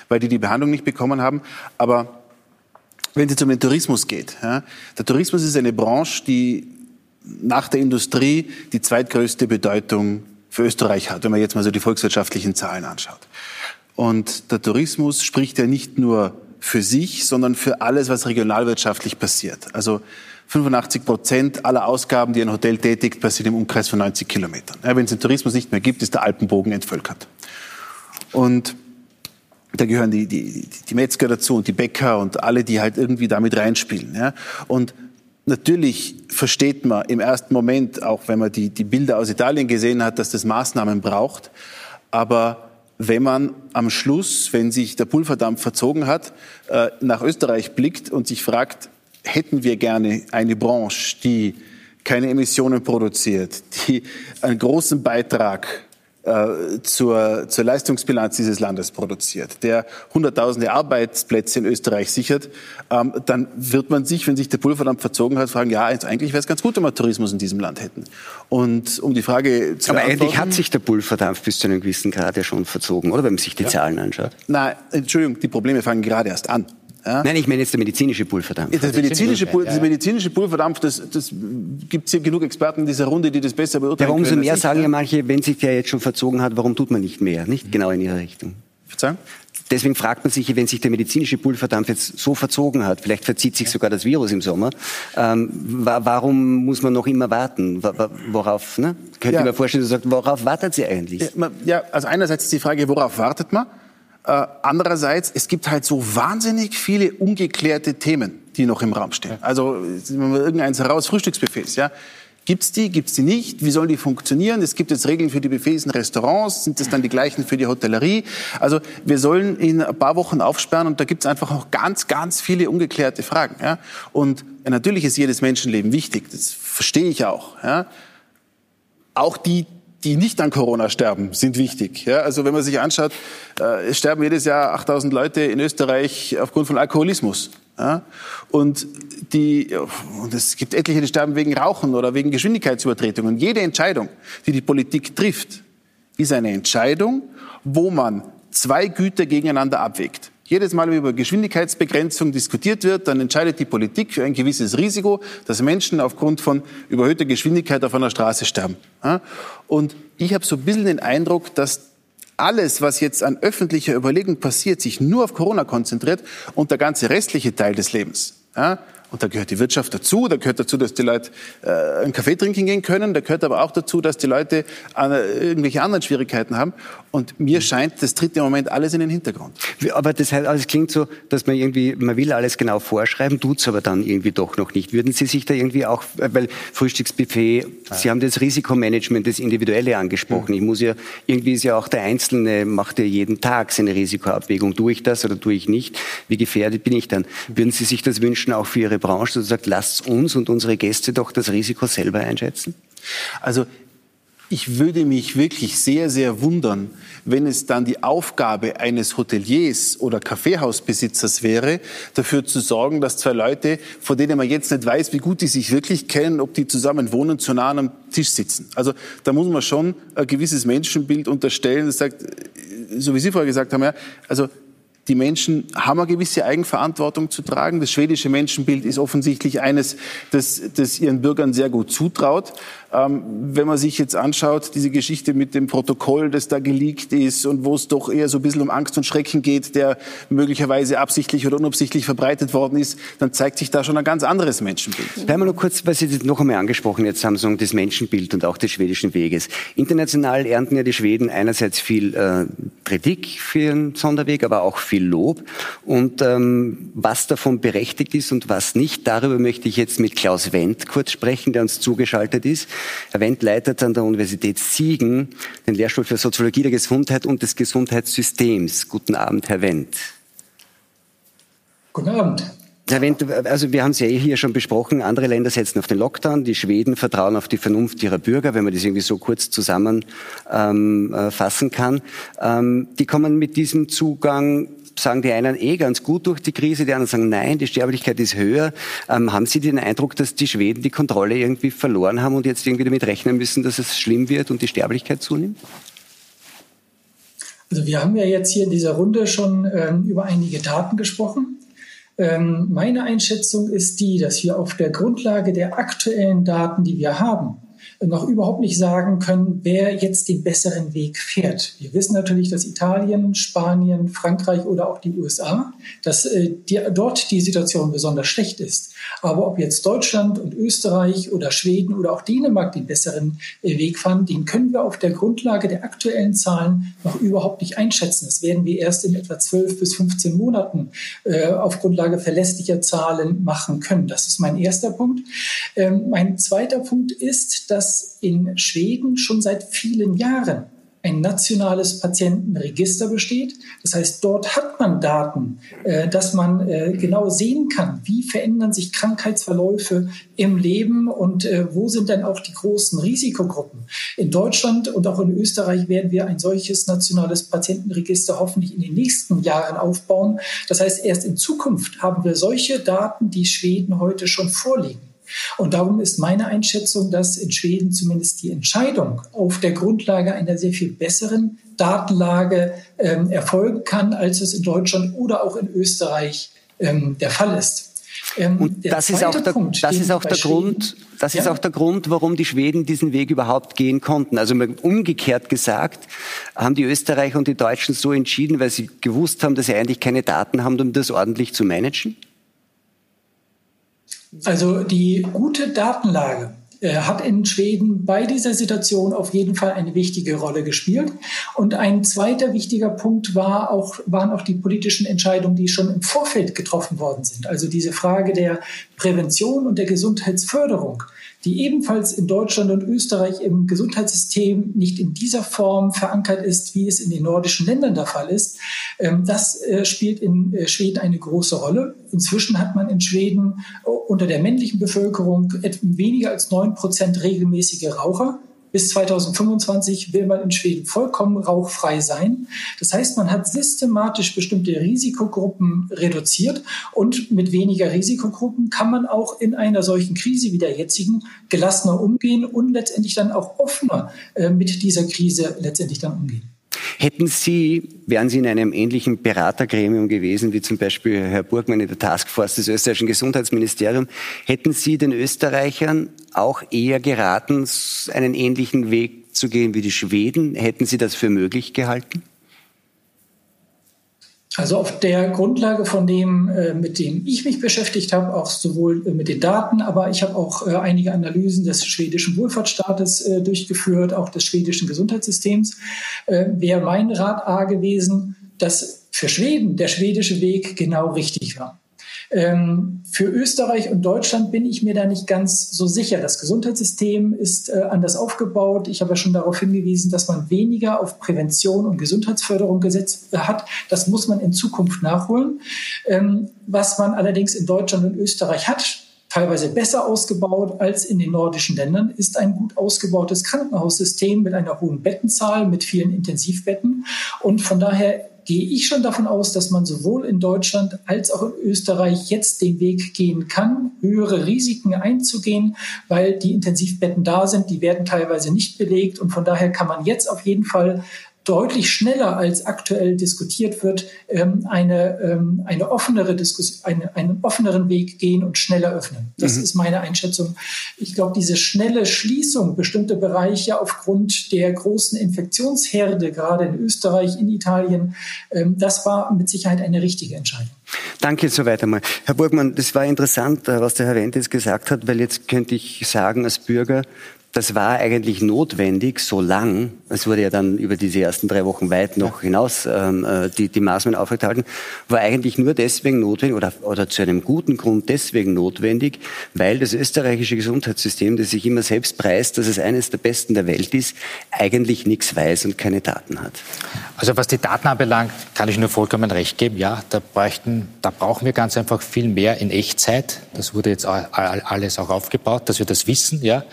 weil die die Behandlung nicht bekommen haben. Aber wenn es jetzt um den Tourismus geht, ja, der Tourismus ist eine Branche, die nach der Industrie die zweitgrößte Bedeutung für Österreich hat, wenn man jetzt mal so die volkswirtschaftlichen Zahlen anschaut. Und der Tourismus spricht ja nicht nur für sich, sondern für alles, was regionalwirtschaftlich passiert. Also 85 Prozent aller Ausgaben, die ein Hotel tätigt, passieren im Umkreis von 90 Kilometern. Ja, Wenn es den Tourismus nicht mehr gibt, ist der Alpenbogen entvölkert. Und da gehören die, die, die Metzger dazu und die Bäcker und alle, die halt irgendwie damit reinspielen. Ja. Und natürlich versteht man im ersten Moment, auch wenn man die, die Bilder aus Italien gesehen hat, dass das Maßnahmen braucht. Aber wenn man am Schluss, wenn sich der Pulverdampf verzogen hat, äh, nach Österreich blickt und sich fragt, hätten wir gerne eine Branche, die keine Emissionen produziert, die einen großen Beitrag zur, zur Leistungsbilanz dieses Landes produziert, der hunderttausende Arbeitsplätze in Österreich sichert, ähm, dann wird man sich, wenn sich der Pulverdampf verzogen hat, fragen, ja, eigentlich wäre es ganz gut, wenn wir Tourismus in diesem Land hätten. Und um die Frage zu Aber eigentlich hat sich der Pulverdampf bis zu einem gewissen Grad ja schon verzogen, oder? Wenn man sich die ja. Zahlen anschaut. Nein, Entschuldigung, die Probleme fangen gerade erst an. Ja? Nein, ich meine jetzt der medizinische Pulverdampf. Das medizinische, Pul das medizinische Pulverdampf, das, das gibt es hier genug Experten in dieser Runde, die das besser beurteilen ja, umso mehr sagen ja manche, wenn sich der jetzt schon verzogen hat, warum tut man nicht mehr? Nicht mhm. genau in ihre Richtung. Verzeihung? Deswegen fragt man sich, wenn sich der medizinische Pulverdampf jetzt so verzogen hat, vielleicht verzieht sich sogar das Virus im Sommer, ähm, warum muss man noch immer warten? Worauf, ne? Könnte ja. man vorstellen, du sagst, worauf wartet sie eigentlich? Ja, ja, also einerseits ist die Frage, worauf wartet man? Äh, andererseits, es gibt halt so wahnsinnig viele ungeklärte Themen, die noch im Raum stehen. Also irgendeins heraus, Frühstücksbuffets, ja. Gibt's die, gibt's die nicht? Wie sollen die funktionieren? Es gibt jetzt Regeln für die Buffets in Restaurants. Sind das dann die gleichen für die Hotellerie? Also wir sollen in ein paar Wochen aufsperren und da gibt's einfach noch ganz, ganz viele ungeklärte Fragen. Ja? Und natürlich ist jedes Menschenleben wichtig. Das verstehe ich auch. Ja? Auch die, die nicht an Corona sterben, sind wichtig. Ja, also wenn man sich anschaut, äh, es sterben jedes Jahr 8000 Leute in Österreich aufgrund von Alkoholismus. Ja, und, die, und es gibt etliche, die sterben wegen Rauchen oder wegen Geschwindigkeitsübertretungen. Jede Entscheidung, die die Politik trifft, ist eine Entscheidung, wo man zwei Güter gegeneinander abwägt. Jedes Mal, wenn über Geschwindigkeitsbegrenzung diskutiert wird, dann entscheidet die Politik für ein gewisses Risiko, dass Menschen aufgrund von überhöhter Geschwindigkeit auf einer Straße sterben. Und ich habe so ein bisschen den Eindruck, dass alles, was jetzt an öffentlicher Überlegung passiert, sich nur auf Corona konzentriert und der ganze restliche Teil des Lebens und da gehört die Wirtschaft dazu, da gehört dazu, dass die Leute äh, einen Kaffee trinken gehen können, da gehört aber auch dazu, dass die Leute äh, irgendwelche anderen Schwierigkeiten haben. Und mir scheint, das tritt im Moment alles in den Hintergrund. Aber das heißt, also es klingt so, dass man irgendwie, man will alles genau vorschreiben, tut's aber dann irgendwie doch noch nicht. Würden Sie sich da irgendwie auch, weil Frühstücksbuffet, ja. Sie haben das Risikomanagement, das Individuelle angesprochen. Mhm. Ich muss ja, irgendwie ist ja auch der Einzelne, macht ja jeden Tag seine Risikoabwägung. Tue ich das oder tue ich nicht? Wie gefährdet bin ich dann? Würden Sie sich das wünschen auch für Ihre Branche, dass sagt, lasst uns und unsere Gäste doch das Risiko selber einschätzen? Also ich würde mich wirklich sehr, sehr wundern, wenn es dann die Aufgabe eines Hoteliers oder Kaffeehausbesitzers wäre, dafür zu sorgen, dass zwei Leute, von denen man jetzt nicht weiß, wie gut die sich wirklich kennen, ob die zusammen wohnen, zu nah einem Tisch sitzen. Also da muss man schon ein gewisses Menschenbild unterstellen, das sagt, so wie Sie vorher gesagt haben, ja, also Die Menschen haben eine gewisse Eigenverantwortung zu tragen. Das schwedische Menschenbild ist offensichtlich eines, das, das ihren Bürgern sehr gut zutraut. Ähm, wenn man sich jetzt anschaut, diese Geschichte mit dem Protokoll, das da geleakt ist und wo es doch eher so ein bisschen um Angst und Schrecken geht, der möglicherweise absichtlich oder unabsichtlich verbreitet worden ist, dann zeigt sich da schon ein ganz anderes Menschenbild. Bleiben wir noch kurz, weil Sie das noch einmal angesprochen jetzt haben, so das Menschenbild und auch des schwedischen Weges. International ernten ja die Schweden einerseits viel äh, Kritik für ihren Sonderweg, aber auch viel Lob. Und ähm, was davon berechtigt ist und was nicht, darüber möchte ich jetzt mit Klaus Wendt kurz sprechen, der uns zugeschaltet ist. Herr Wendt leitet an der Universität Siegen den Lehrstuhl für Soziologie der Gesundheit und des Gesundheitssystems. Guten Abend, Herr Wendt. Guten Abend. Herr Wendt, also wir haben es ja eh hier schon besprochen, andere Länder setzen auf den Lockdown, die Schweden vertrauen auf die Vernunft ihrer Bürger, wenn man das irgendwie so kurz zusammenfassen ähm, äh, kann. Ähm, die kommen mit diesem Zugang sagen die einen eh ganz gut durch die Krise, die anderen sagen nein, die Sterblichkeit ist höher. Ähm, haben Sie den Eindruck, dass die Schweden die Kontrolle irgendwie verloren haben und jetzt irgendwie damit rechnen müssen, dass es schlimm wird und die Sterblichkeit zunimmt? Also wir haben ja jetzt hier in dieser Runde schon ähm, über einige Daten gesprochen. Ähm, meine Einschätzung ist die, dass wir auf der Grundlage der aktuellen Daten, die wir haben, noch überhaupt nicht sagen können, wer jetzt den besseren Weg fährt. Wir wissen natürlich, dass Italien, Spanien, Frankreich oder auch die USA, dass äh, die, dort die Situation besonders schlecht ist. Aber ob jetzt Deutschland und Österreich oder Schweden oder auch Dänemark den besseren äh, Weg fahren, den können wir auf der Grundlage der aktuellen Zahlen noch überhaupt nicht einschätzen. Das werden wir erst in etwa 12 bis 15 Monaten äh, auf Grundlage verlässlicher Zahlen machen können. Das ist mein erster Punkt. Ähm, mein zweiter Punkt ist, dass in Schweden schon seit vielen Jahren ein nationales Patientenregister besteht. Das heißt, dort hat man Daten, äh, dass man äh, genau sehen kann, wie verändern sich Krankheitsverläufe im Leben und äh, wo sind denn auch die großen Risikogruppen. In Deutschland und auch in Österreich werden wir ein solches nationales Patientenregister hoffentlich in den nächsten Jahren aufbauen. Das heißt, erst in Zukunft haben wir solche Daten, die Schweden heute schon vorliegen. Und darum ist meine Einschätzung, dass in Schweden zumindest die Entscheidung auf der Grundlage einer sehr viel besseren Datenlage ähm, erfolgen kann, als es in Deutschland oder auch in Österreich ähm, der Fall ist. Ähm, und das ist auch der, Punkt, das ist auch der Grund, das ja. ist auch der Grund, warum die Schweden diesen Weg überhaupt gehen konnten. Also umgekehrt gesagt, haben die Österreicher und die Deutschen so entschieden, weil sie gewusst haben, dass sie eigentlich keine Daten haben, um das ordentlich zu managen? Also die gute Datenlage äh, hat in Schweden bei dieser Situation auf jeden Fall eine wichtige Rolle gespielt. Und ein zweiter wichtiger Punkt war auch, waren auch die politischen Entscheidungen, die schon im Vorfeld getroffen worden sind. Also diese Frage der Prävention und der Gesundheitsförderung die ebenfalls in Deutschland und Österreich im Gesundheitssystem nicht in dieser Form verankert ist, wie es in den nordischen Ländern der Fall ist. Ähm, das äh, spielt in äh, Schweden eine große Rolle. Inzwischen hat man in Schweden äh, unter der männlichen Bevölkerung weniger als neun Prozent regelmäßige Raucher. Bis 2025 will man in Schweden vollkommen rauchfrei sein. Das heißt, man hat systematisch bestimmte Risikogruppen reduziert und mit weniger Risikogruppen kann man auch in einer solchen Krise wie der jetzigen gelassener umgehen und letztendlich dann auch offener äh, mit dieser Krise letztendlich dann umgehen. Hätten Sie, wären Sie in einem ähnlichen Beratergremium gewesen, wie zum Beispiel Herr Burgmann in der Taskforce des österreichischen Gesundheitsministeriums, hätten Sie den Österreichern auch eher geraten, einen ähnlichen Weg zu gehen wie die Schweden? Hätten Sie das für möglich gehalten? Also auf der Grundlage von dem, äh, mit dem ich mich beschäftigt habe, auch sowohl äh, mit den Daten, aber ich habe auch äh, einige Analysen des schwedischen Wohlfahrtsstaates durchgeführt, auch des schwedischen Gesundheitssystems, wäre mein Rat A gewesen, dass für Schweden der schwedische Weg genau richtig war. Ähm, für Österreich und Deutschland bin ich mir da nicht ganz so sicher. Das Gesundheitssystem ist äh, anders aufgebaut. Ich habe ja schon darauf hingewiesen, dass man weniger auf Prävention und Gesundheitsförderung gesetzt äh, hat. Das muss man in Zukunft nachholen. Ähm, was man allerdings in Deutschland und Österreich hat, teilweise besser ausgebaut als in den nordischen Ländern, ist ein gut ausgebautes Krankenhaussystem mit einer hohen Bettenzahl, mit vielen Intensivbetten. Und von daher gehe ich schon davon aus, dass man sowohl in Deutschland als auch in Österreich jetzt den Weg gehen kann, höhere Risiken einzugehen, weil die Intensivbetten da sind, die werden teilweise nicht belegt und von daher kann man jetzt auf jeden Fall deutlich schneller als aktuell diskutiert wird, ähm, eine, ähm, eine offenere Diskussion, eine, einen offeneren Weg gehen und schneller öffnen. Das mhm. ist meine Einschätzung. Ich glaube, diese schnelle Schließung bestimmter Bereiche aufgrund der großen Infektionsherde, gerade in Österreich, in Italien, ähm, das war mit Sicherheit eine richtige Entscheidung. Danke, soweit einmal. Herr Burgmann, das war interessant, äh, was der Herr Wendt jetzt gesagt hat, weil jetzt könnte ich sagen als Bürger, das war eigentlich notwendig, so lang, es wurde ja dann über diese ersten drei Wochen weit noch hinaus ähm, äh, die, die Maßnahmen aufgehalten, war eigentlich nur deswegen notwendig oder, oder zu einem guten Grund deswegen notwendig, weil das österreichische Gesundheitssystem, das sich immer selbst preist, dass es eines der besten der Welt ist, eigentlich nichts weiß und keine Daten hat. Also was die Daten anbelangt, kann ich nur vollkommen recht geben. Ja, da, bräuchten, da brauchen wir ganz einfach viel mehr in Echtzeit. Das wurde jetzt alles auch aufgebaut, dass wir das wissen. Ja.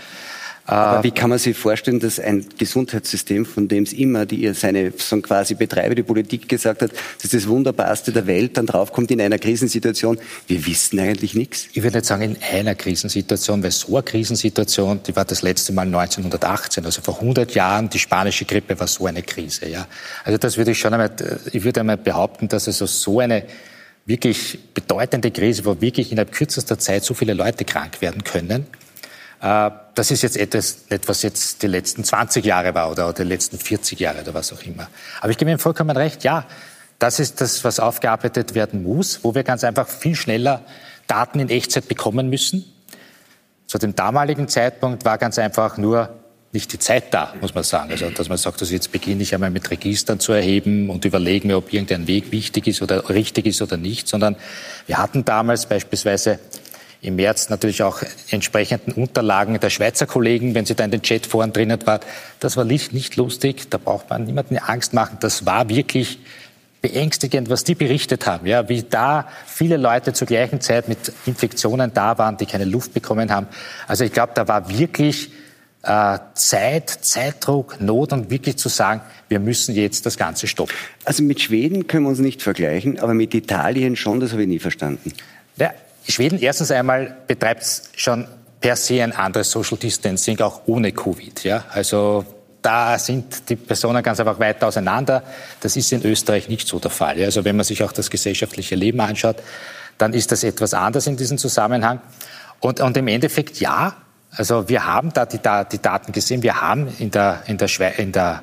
Aber wie kann man sich vorstellen, dass ein Gesundheitssystem, von dem es immer die, seine so quasi Betreiber, die Politik gesagt hat, das ist das Wunderbarste der Welt, dann draufkommt in einer Krisensituation, wir wissen eigentlich nichts? Ich würde nicht sagen in einer Krisensituation, weil so eine Krisensituation, die war das letzte Mal 1918, also vor 100 Jahren, die spanische Grippe war so eine Krise. Ja. Also das würde ich schon einmal, ich würde einmal behaupten, dass also so eine wirklich bedeutende Krise, wo wirklich innerhalb kürzester Zeit so viele Leute krank werden können, das ist jetzt etwas, etwas jetzt die letzten 20 Jahre war oder, die letzten 40 Jahre oder was auch immer. Aber ich gebe Ihnen vollkommen recht, ja, das ist das, was aufgearbeitet werden muss, wo wir ganz einfach viel schneller Daten in Echtzeit bekommen müssen. Zu dem damaligen Zeitpunkt war ganz einfach nur nicht die Zeit da, muss man sagen. Also, dass man sagt, also jetzt beginne ich einmal mit Registern zu erheben und überlege mir, ob irgendein Weg wichtig ist oder richtig ist oder nicht, sondern wir hatten damals beispielsweise im März natürlich auch entsprechenden Unterlagen der Schweizer Kollegen, wenn sie da in den Chatforen drinnen waren. Das war nicht, nicht lustig, da braucht man niemanden Angst machen. Das war wirklich beängstigend, was die berichtet haben, ja, wie da viele Leute zur gleichen Zeit mit Infektionen da waren, die keine Luft bekommen haben. Also ich glaube, da war wirklich äh, Zeit, Zeitdruck, Not und wirklich zu sagen, wir müssen jetzt das Ganze stoppen. Also mit Schweden können wir uns nicht vergleichen, aber mit Italien schon, das habe ich nie verstanden. Ja, Schweden erstens einmal betreibt schon per se ein anderes Social Distancing, auch ohne Covid. Ja? Also da sind die Personen ganz einfach weiter auseinander. Das ist in Österreich nicht so der Fall. Ja? Also wenn man sich auch das gesellschaftliche Leben anschaut, dann ist das etwas anders in diesem Zusammenhang. Und, und im Endeffekt, ja, also wir haben da die, die Daten gesehen. Wir haben in, der, in, der Schwe in, der,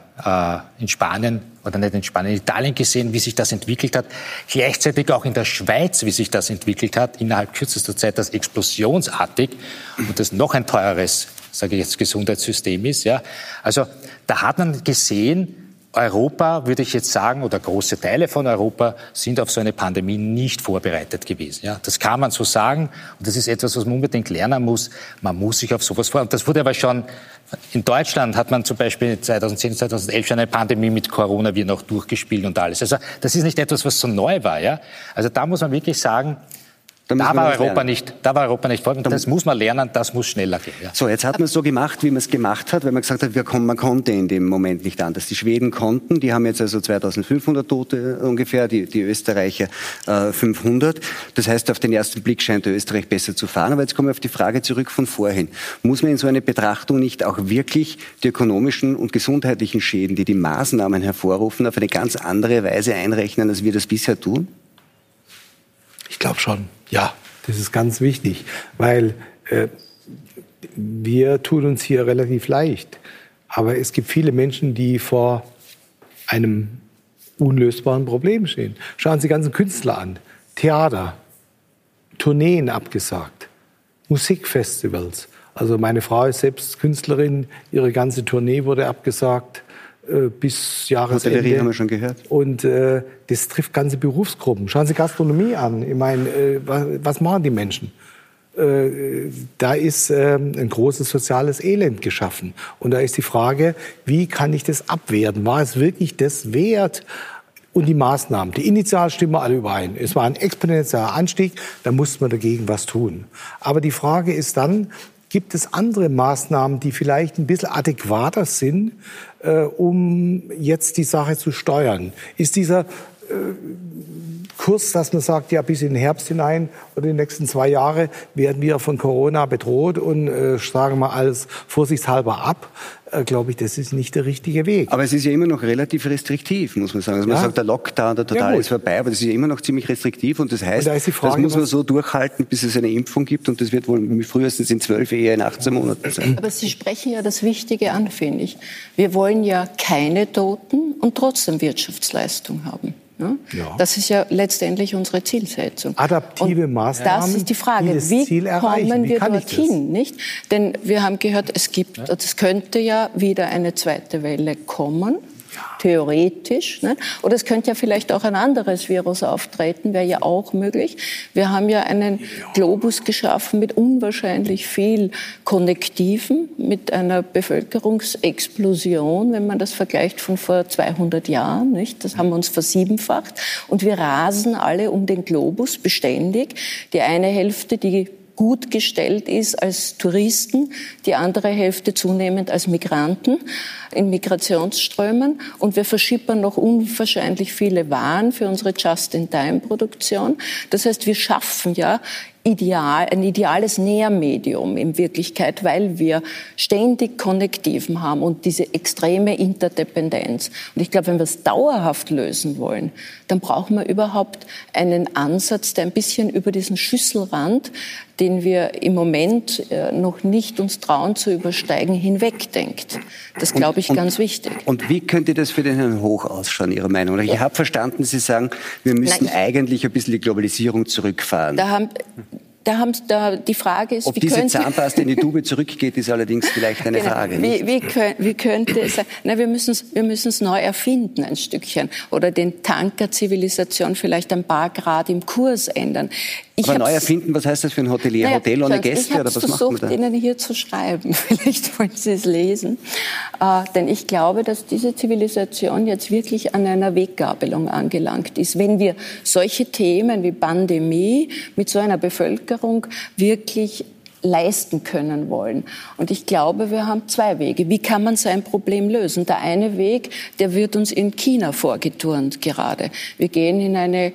in Spanien oder nicht in Spanien, in Italien gesehen, wie sich das entwickelt hat. Gleichzeitig auch in der Schweiz, wie sich das entwickelt hat. Innerhalb kürzester Zeit das explosionsartig und das noch ein teures, sage ich jetzt, Gesundheitssystem ist. Ja. Also da hat man gesehen, Europa, würde ich jetzt sagen, oder große Teile von Europa sind auf so eine Pandemie nicht vorbereitet gewesen. Ja, das kann man so sagen. Und das ist etwas, was man unbedingt lernen muss. Man muss sich auf sowas vor. Und das wurde aber schon in Deutschland hat man zum Beispiel 2010, 2011 schon eine Pandemie mit Coronavirus noch durchgespielt und alles. Also das ist nicht etwas, was so neu war. Ja? Also da muss man wirklich sagen, da, da war Europa nicht, da war Europa nicht vor. Das muss man lernen, das muss schneller gehen. Ja. So, jetzt hat man es so gemacht, wie man es gemacht hat, weil man gesagt hat, wir kommen, man konnte in dem Moment nicht anders. Die Schweden konnten, die haben jetzt also 2500 Tote ungefähr, die, die Österreicher äh, 500. Das heißt, auf den ersten Blick scheint Österreich besser zu fahren. Aber jetzt kommen wir auf die Frage zurück von vorhin. Muss man in so eine Betrachtung nicht auch wirklich die ökonomischen und gesundheitlichen Schäden, die die Maßnahmen hervorrufen, auf eine ganz andere Weise einrechnen, als wir das bisher tun? Ich glaube schon. Ja, das ist ganz wichtig, weil äh, wir tun uns hier relativ leicht. Aber es gibt viele Menschen, die vor einem unlösbaren Problem stehen. Schauen Sie ganzen Künstler an. Theater, Tourneen abgesagt, Musikfestivals. Also meine Frau ist selbst Künstlerin, ihre ganze Tournee wurde abgesagt. Äh, bis Jahresende. Hotellerie haben wir schon gehört. Und äh, das trifft ganze Berufsgruppen. Schauen Sie Gastronomie an. Ich meine, äh, was, was, machen die Menschen? Äh, da ist äh, ein großes soziales Elend geschaffen. Und da ist die Frage, wie kann ich das abwerten? War es wirklich das wert? Und die Maßnahmen, die initial stimmen alle überein. Es war ein exponentieller Anstieg, da musste man dagegen was tun. Aber die Frage ist dann, Gibt es andere Maßnahmen, die vielleicht ein bisschen adäquater sind, um jetzt die Sache zu steuern? Ist dieser äh, Kurs, dass man sagt, ja, bis in den Herbst hinein oder die nächsten zwei Jahre werden wir von Corona bedroht und äh, schlagen wir alles vorsichtshalber ab, äh, glaube ich, das ist nicht der richtige Weg. Aber es ist ja immer noch relativ restriktiv, muss man sagen. Also man sagt, der Lockdown, der total ja, ist vorbei, aber das ist ja immer noch ziemlich restriktiv und das heißt, und da Frage, das muss man so durchhalten, bis es eine Impfung gibt und das wird wohl frühestens in zwölf, eher in 18 Monaten sein. Aber Sie sprechen ja das Wichtige an, finde ich. Wir wollen ja keine Toten und trotzdem Wirtschaftsleistung haben. Ne? Ja. Das ist ja letztendlich unsere Zielsetzung. Adaptive Maßnahmen. Das ist die Frage, wie Ziel kommen wie wir dorthin, nicht? Denn wir haben gehört, es gibt, es könnte ja wieder eine zweite Welle kommen theoretisch. Ne? Oder es könnte ja vielleicht auch ein anderes Virus auftreten, wäre ja auch möglich. Wir haben ja einen Globus geschaffen mit unwahrscheinlich viel Konnektiven, mit einer Bevölkerungsexplosion, wenn man das vergleicht von vor 200 Jahren. Nicht? Das haben wir uns versiebenfacht. Und wir rasen alle um den Globus beständig. Die eine Hälfte, die gut gestellt ist als Touristen, die andere Hälfte zunehmend als Migranten in Migrationsströmen. Und wir verschippern noch unwahrscheinlich viele Waren für unsere Just-in-Time-Produktion. Das heißt, wir schaffen ja ideal, ein ideales Nährmedium in Wirklichkeit, weil wir ständig Konnektiven haben und diese extreme Interdependenz. Und ich glaube, wenn wir es dauerhaft lösen wollen, dann brauchen wir überhaupt einen Ansatz, der ein bisschen über diesen Schüsselrand, den wir im Moment äh, noch nicht uns trauen zu übersteigen, hinwegdenkt. Das glaube ich und, ganz wichtig. Und wie könnte das für den Herrn Hoch ausschauen, Ihrer Meinung nach? Ich ja. habe verstanden, Sie sagen, wir müssen Nein, eigentlich ein bisschen die Globalisierung zurückfahren. Da haben, da haben, da, die Frage ist, Ob wie diese könnte, Zahnpasta in die Tube zurückgeht, ist allerdings vielleicht eine genau. Frage. Wie, wie, wie, könnte es sein? Na, wir müssen es wir müssen's neu erfinden, ein Stückchen. Oder den Tanker-Zivilisation vielleicht ein paar Grad im Kurs ändern. Ich Aber neu erfinden, was heißt das für ein Hotelier? Naja, Hotel ohne Gäste? Ich habe versucht, Ihnen hier zu schreiben. Vielleicht wollen Sie es lesen. Äh, denn ich glaube, dass diese Zivilisation jetzt wirklich an einer Weggabelung angelangt ist. Wenn wir solche Themen wie Pandemie mit so einer Bevölkerung wirklich leisten können wollen. Und ich glaube, wir haben zwei Wege. Wie kann man sein Problem lösen? Der eine Weg, der wird uns in China vorgeturnt gerade. Wir gehen in eine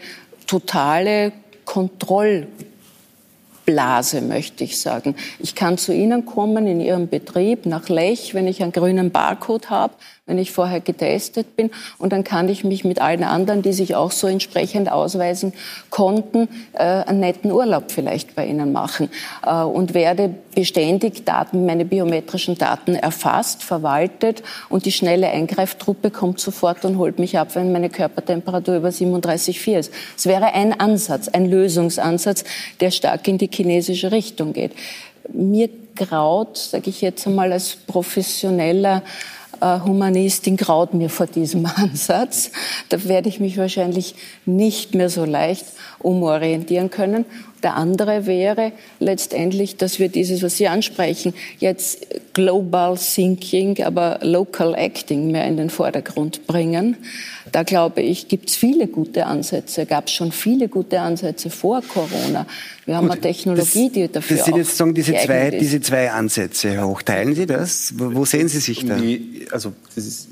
totale Kontrollblase, möchte ich sagen. Ich kann zu Ihnen kommen in Ihrem Betrieb nach Lech, wenn ich einen grünen Barcode habe wenn ich vorher getestet bin. Und dann kann ich mich mit allen anderen, die sich auch so entsprechend ausweisen konnten, äh, einen netten Urlaub vielleicht bei Ihnen machen. Äh, und werde beständig Daten, meine biometrischen Daten erfasst, verwaltet und die schnelle Eingreiftruppe kommt sofort und holt mich ab, wenn meine Körpertemperatur über 37,4 ist. Es wäre ein Ansatz, ein Lösungsansatz, der stark in die chinesische Richtung geht. Mir graut, sage ich jetzt einmal als professioneller Humanistin graut mir vor diesem Ansatz. Da werde ich mich wahrscheinlich nicht mehr so leicht umorientieren können. Der andere wäre letztendlich, dass wir dieses, was Sie ansprechen, jetzt Global Thinking, aber Local Acting mehr in den Vordergrund bringen. Da glaube ich, gibt es viele gute Ansätze, gab es schon viele gute Ansätze vor Corona. Wir haben Gut, eine Technologie, das, die dafür Das sind jetzt sagen, diese zwei, diese zwei Ansätze, Herr Hoch. Teilen Sie das? Wo sehen Sie sich da? also, das ist,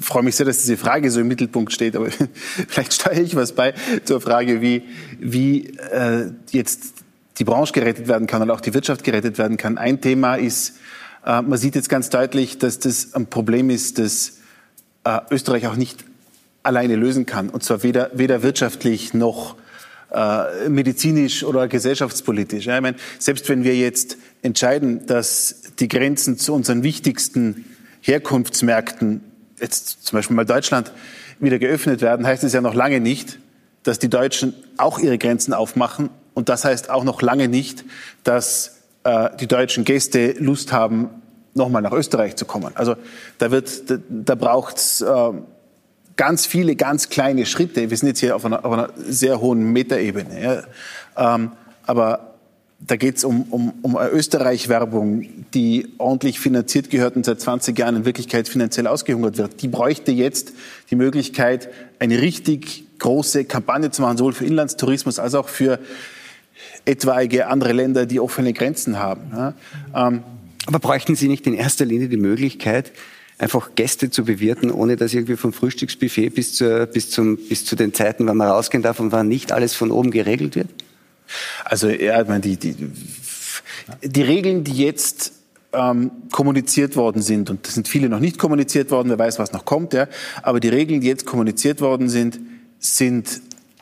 freue mich sehr, dass diese Frage so im Mittelpunkt steht, aber vielleicht steuere ich was bei zur Frage, wie, wie äh, jetzt die Branche gerettet werden kann und auch die Wirtschaft gerettet werden kann. Ein Thema ist, äh, man sieht jetzt ganz deutlich, dass das ein Problem ist, das äh, Österreich auch nicht alleine lösen kann. Und zwar weder, weder wirtschaftlich noch äh, medizinisch oder gesellschaftspolitisch. Ja, ich meine, selbst wenn wir jetzt entscheiden, dass die Grenzen zu unseren wichtigsten Herkunftsmärkten, jetzt zum Beispiel mal Deutschland, wieder geöffnet werden, heißt es ja noch lange nicht, dass die Deutschen auch ihre Grenzen aufmachen. Und das heißt auch noch lange nicht, dass äh, die deutschen Gäste Lust haben, nochmal nach Österreich zu kommen. Also da wird, da, da braucht es äh, ganz viele, ganz kleine Schritte. Wir sind jetzt hier auf einer, auf einer sehr hohen Metaebene. Ja. Ähm, aber da geht es um, um, um Österreich-Werbung, die ordentlich finanziert gehört und seit 20 Jahren in Wirklichkeit finanziell ausgehungert wird. Die bräuchte jetzt die Möglichkeit, eine richtig große Kampagne zu machen, sowohl für Inlandstourismus als auch für etwaige andere Länder, die offene Grenzen haben. Ähm, aber bräuchten Sie nicht in erster Linie die Möglichkeit, einfach Gäste zu bewirten, ohne dass irgendwie vom Frühstücksbuffet bis, zur, bis, zum, bis zu den Zeiten, wann man rausgehen darf und wann nicht, alles von oben geregelt wird? Also ja, ich meine, die, die, die Regeln, die jetzt ähm, kommuniziert worden sind, und es sind viele noch nicht kommuniziert worden, wer weiß, was noch kommt, ja, aber die Regeln, die jetzt kommuniziert worden sind, sind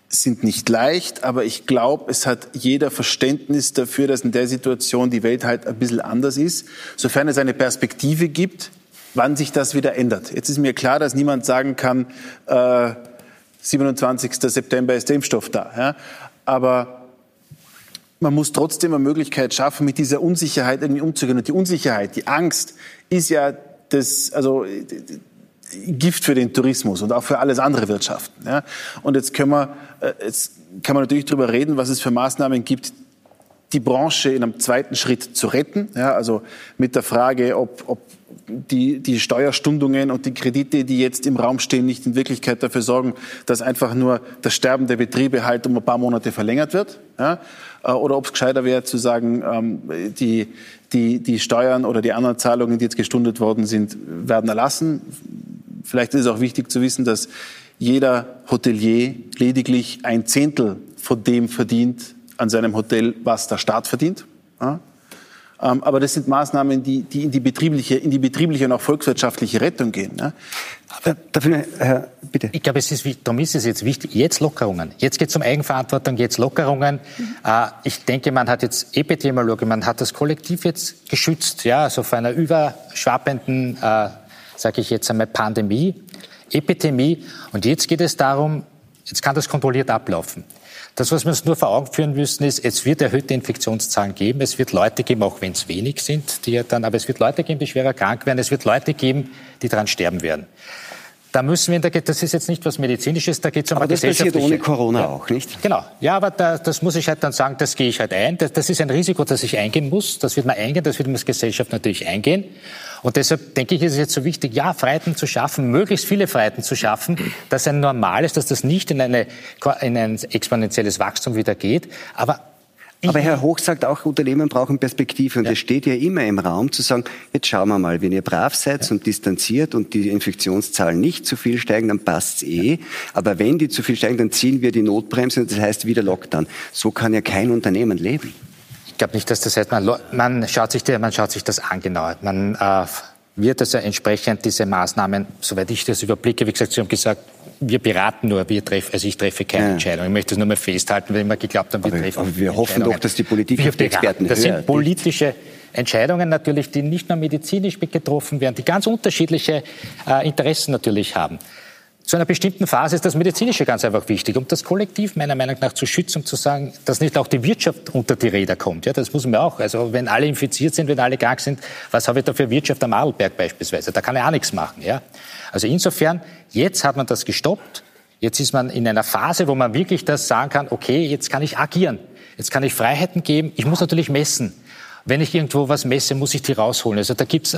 sind nicht leicht, aber ich glaube, es hat jeder Verständnis dafür, dass in der Situation die Welt halt ein bisschen anders ist, sofern es eine Perspektive gibt, wann sich das wieder ändert. Jetzt ist mir klar, dass niemand sagen kann, äh, 27. September ist der Impfstoff da. Ja? Aber man muss trotzdem eine Möglichkeit schaffen, mit dieser Unsicherheit irgendwie umzugehen. Und die Unsicherheit, die Angst ist ja das, also Gift für den Tourismus und auch für alles andere Wirtschaften. Ja. Und jetzt können wir, äh, jetzt kann man natürlich darüber reden, was es für Maßnahmen gibt, die Branche in einem zweiten Schritt zu retten. Ja, also mit der Frage, ob, ob die, die Steuerstundungen und die Kredite, die jetzt im Raum stehen, nicht in Wirklichkeit dafür sorgen, dass einfach nur das Sterben der Betriebe halt um ein paar Monate verlängert wird. Ja? Äh, oder ob es gescheiter wäre zu sagen, ähm, die, die, die Steuern oder die anderen Zahlungen, die jetzt gestundet worden sind, werden erlassen. Vielleicht ist es auch wichtig zu wissen, dass jeder Hotelier lediglich ein Zehntel von dem verdient an seinem Hotel, was der Staat verdient. Ja? Ähm, aber das sind Maßnahmen, die, die in die betriebliche, in die betriebliche und auch volkswirtschaftliche Rettung gehen. Ne? Aber, dafür, Herr, bitte. Ich glaube, es ist, darum ist es jetzt wichtig, jetzt Lockerungen. Jetzt geht es um Eigenverantwortung, jetzt Lockerungen. Mhm. Äh, ich denke, man hat jetzt Epidemiologie, man hat das Kollektiv jetzt geschützt, ja, also vor einer überschwappenden, äh, sage ich jetzt einmal, Pandemie, Epidemie. Und jetzt geht es darum, jetzt kann das kontrolliert ablaufen. Das, was wir uns nur vor Augen führen müssen, ist, es wird erhöhte Infektionszahlen geben. Es wird Leute geben, auch wenn es wenig sind, die ja dann, aber es wird Leute geben, die schwerer krank werden. Es wird Leute geben, die daran sterben werden. Da müssen wir, das ist jetzt nicht was Medizinisches, da geht es um aber das passiert ohne Corona ja, auch, nicht? Genau. Ja, aber da, das muss ich halt dann sagen, das gehe ich halt ein. Das, das ist ein Risiko, das ich eingehen muss. Das wird man eingehen, das wird man als Gesellschaft natürlich eingehen. Und deshalb denke ich, ist es jetzt so wichtig, ja, Freiheiten zu schaffen, möglichst viele Freiheiten zu schaffen, dass ein normales, dass das nicht in, eine, in ein exponentielles Wachstum wieder geht. Aber aber Herr Hoch sagt auch, Unternehmen brauchen Perspektive. Und es ja. steht ja immer im Raum zu sagen, jetzt schauen wir mal, wenn ihr brav seid ja. und distanziert und die Infektionszahlen nicht zu viel steigen, dann passt's eh. Aber wenn die zu viel steigen, dann ziehen wir die Notbremse und das heißt wieder Lockdown. So kann ja kein Unternehmen leben. Ich glaube nicht, dass das heißt, man, man, schaut sich, man schaut sich das an genauer. Man äh, wird also entsprechend diese Maßnahmen, soweit ich das überblicke, wie gesagt, Sie haben gesagt, wir beraten nur, wir treffen, also ich treffe keine ja. Entscheidung. Ich möchte es nur mal festhalten, weil immer geglaubt haben, wir aber, treffen aber wir hoffen doch, dass die Politik wir auf die Experten Das sind politische Entscheidungen natürlich, die nicht nur medizinisch getroffen werden, die ganz unterschiedliche äh, Interessen natürlich haben. Zu einer bestimmten Phase ist das Medizinische ganz einfach wichtig, um das Kollektiv meiner Meinung nach zu schützen, um zu sagen, dass nicht auch die Wirtschaft unter die Räder kommt. Ja, das muss man auch. Also wenn alle infiziert sind, wenn alle krank sind, was habe ich da für Wirtschaft am Adelberg beispielsweise? Da kann ich auch nichts machen. Ja? Also insofern, jetzt hat man das gestoppt. Jetzt ist man in einer Phase, wo man wirklich das sagen kann, okay, jetzt kann ich agieren. Jetzt kann ich Freiheiten geben. Ich muss natürlich messen. Wenn ich irgendwo was messe, muss ich die rausholen. Also da gibt's,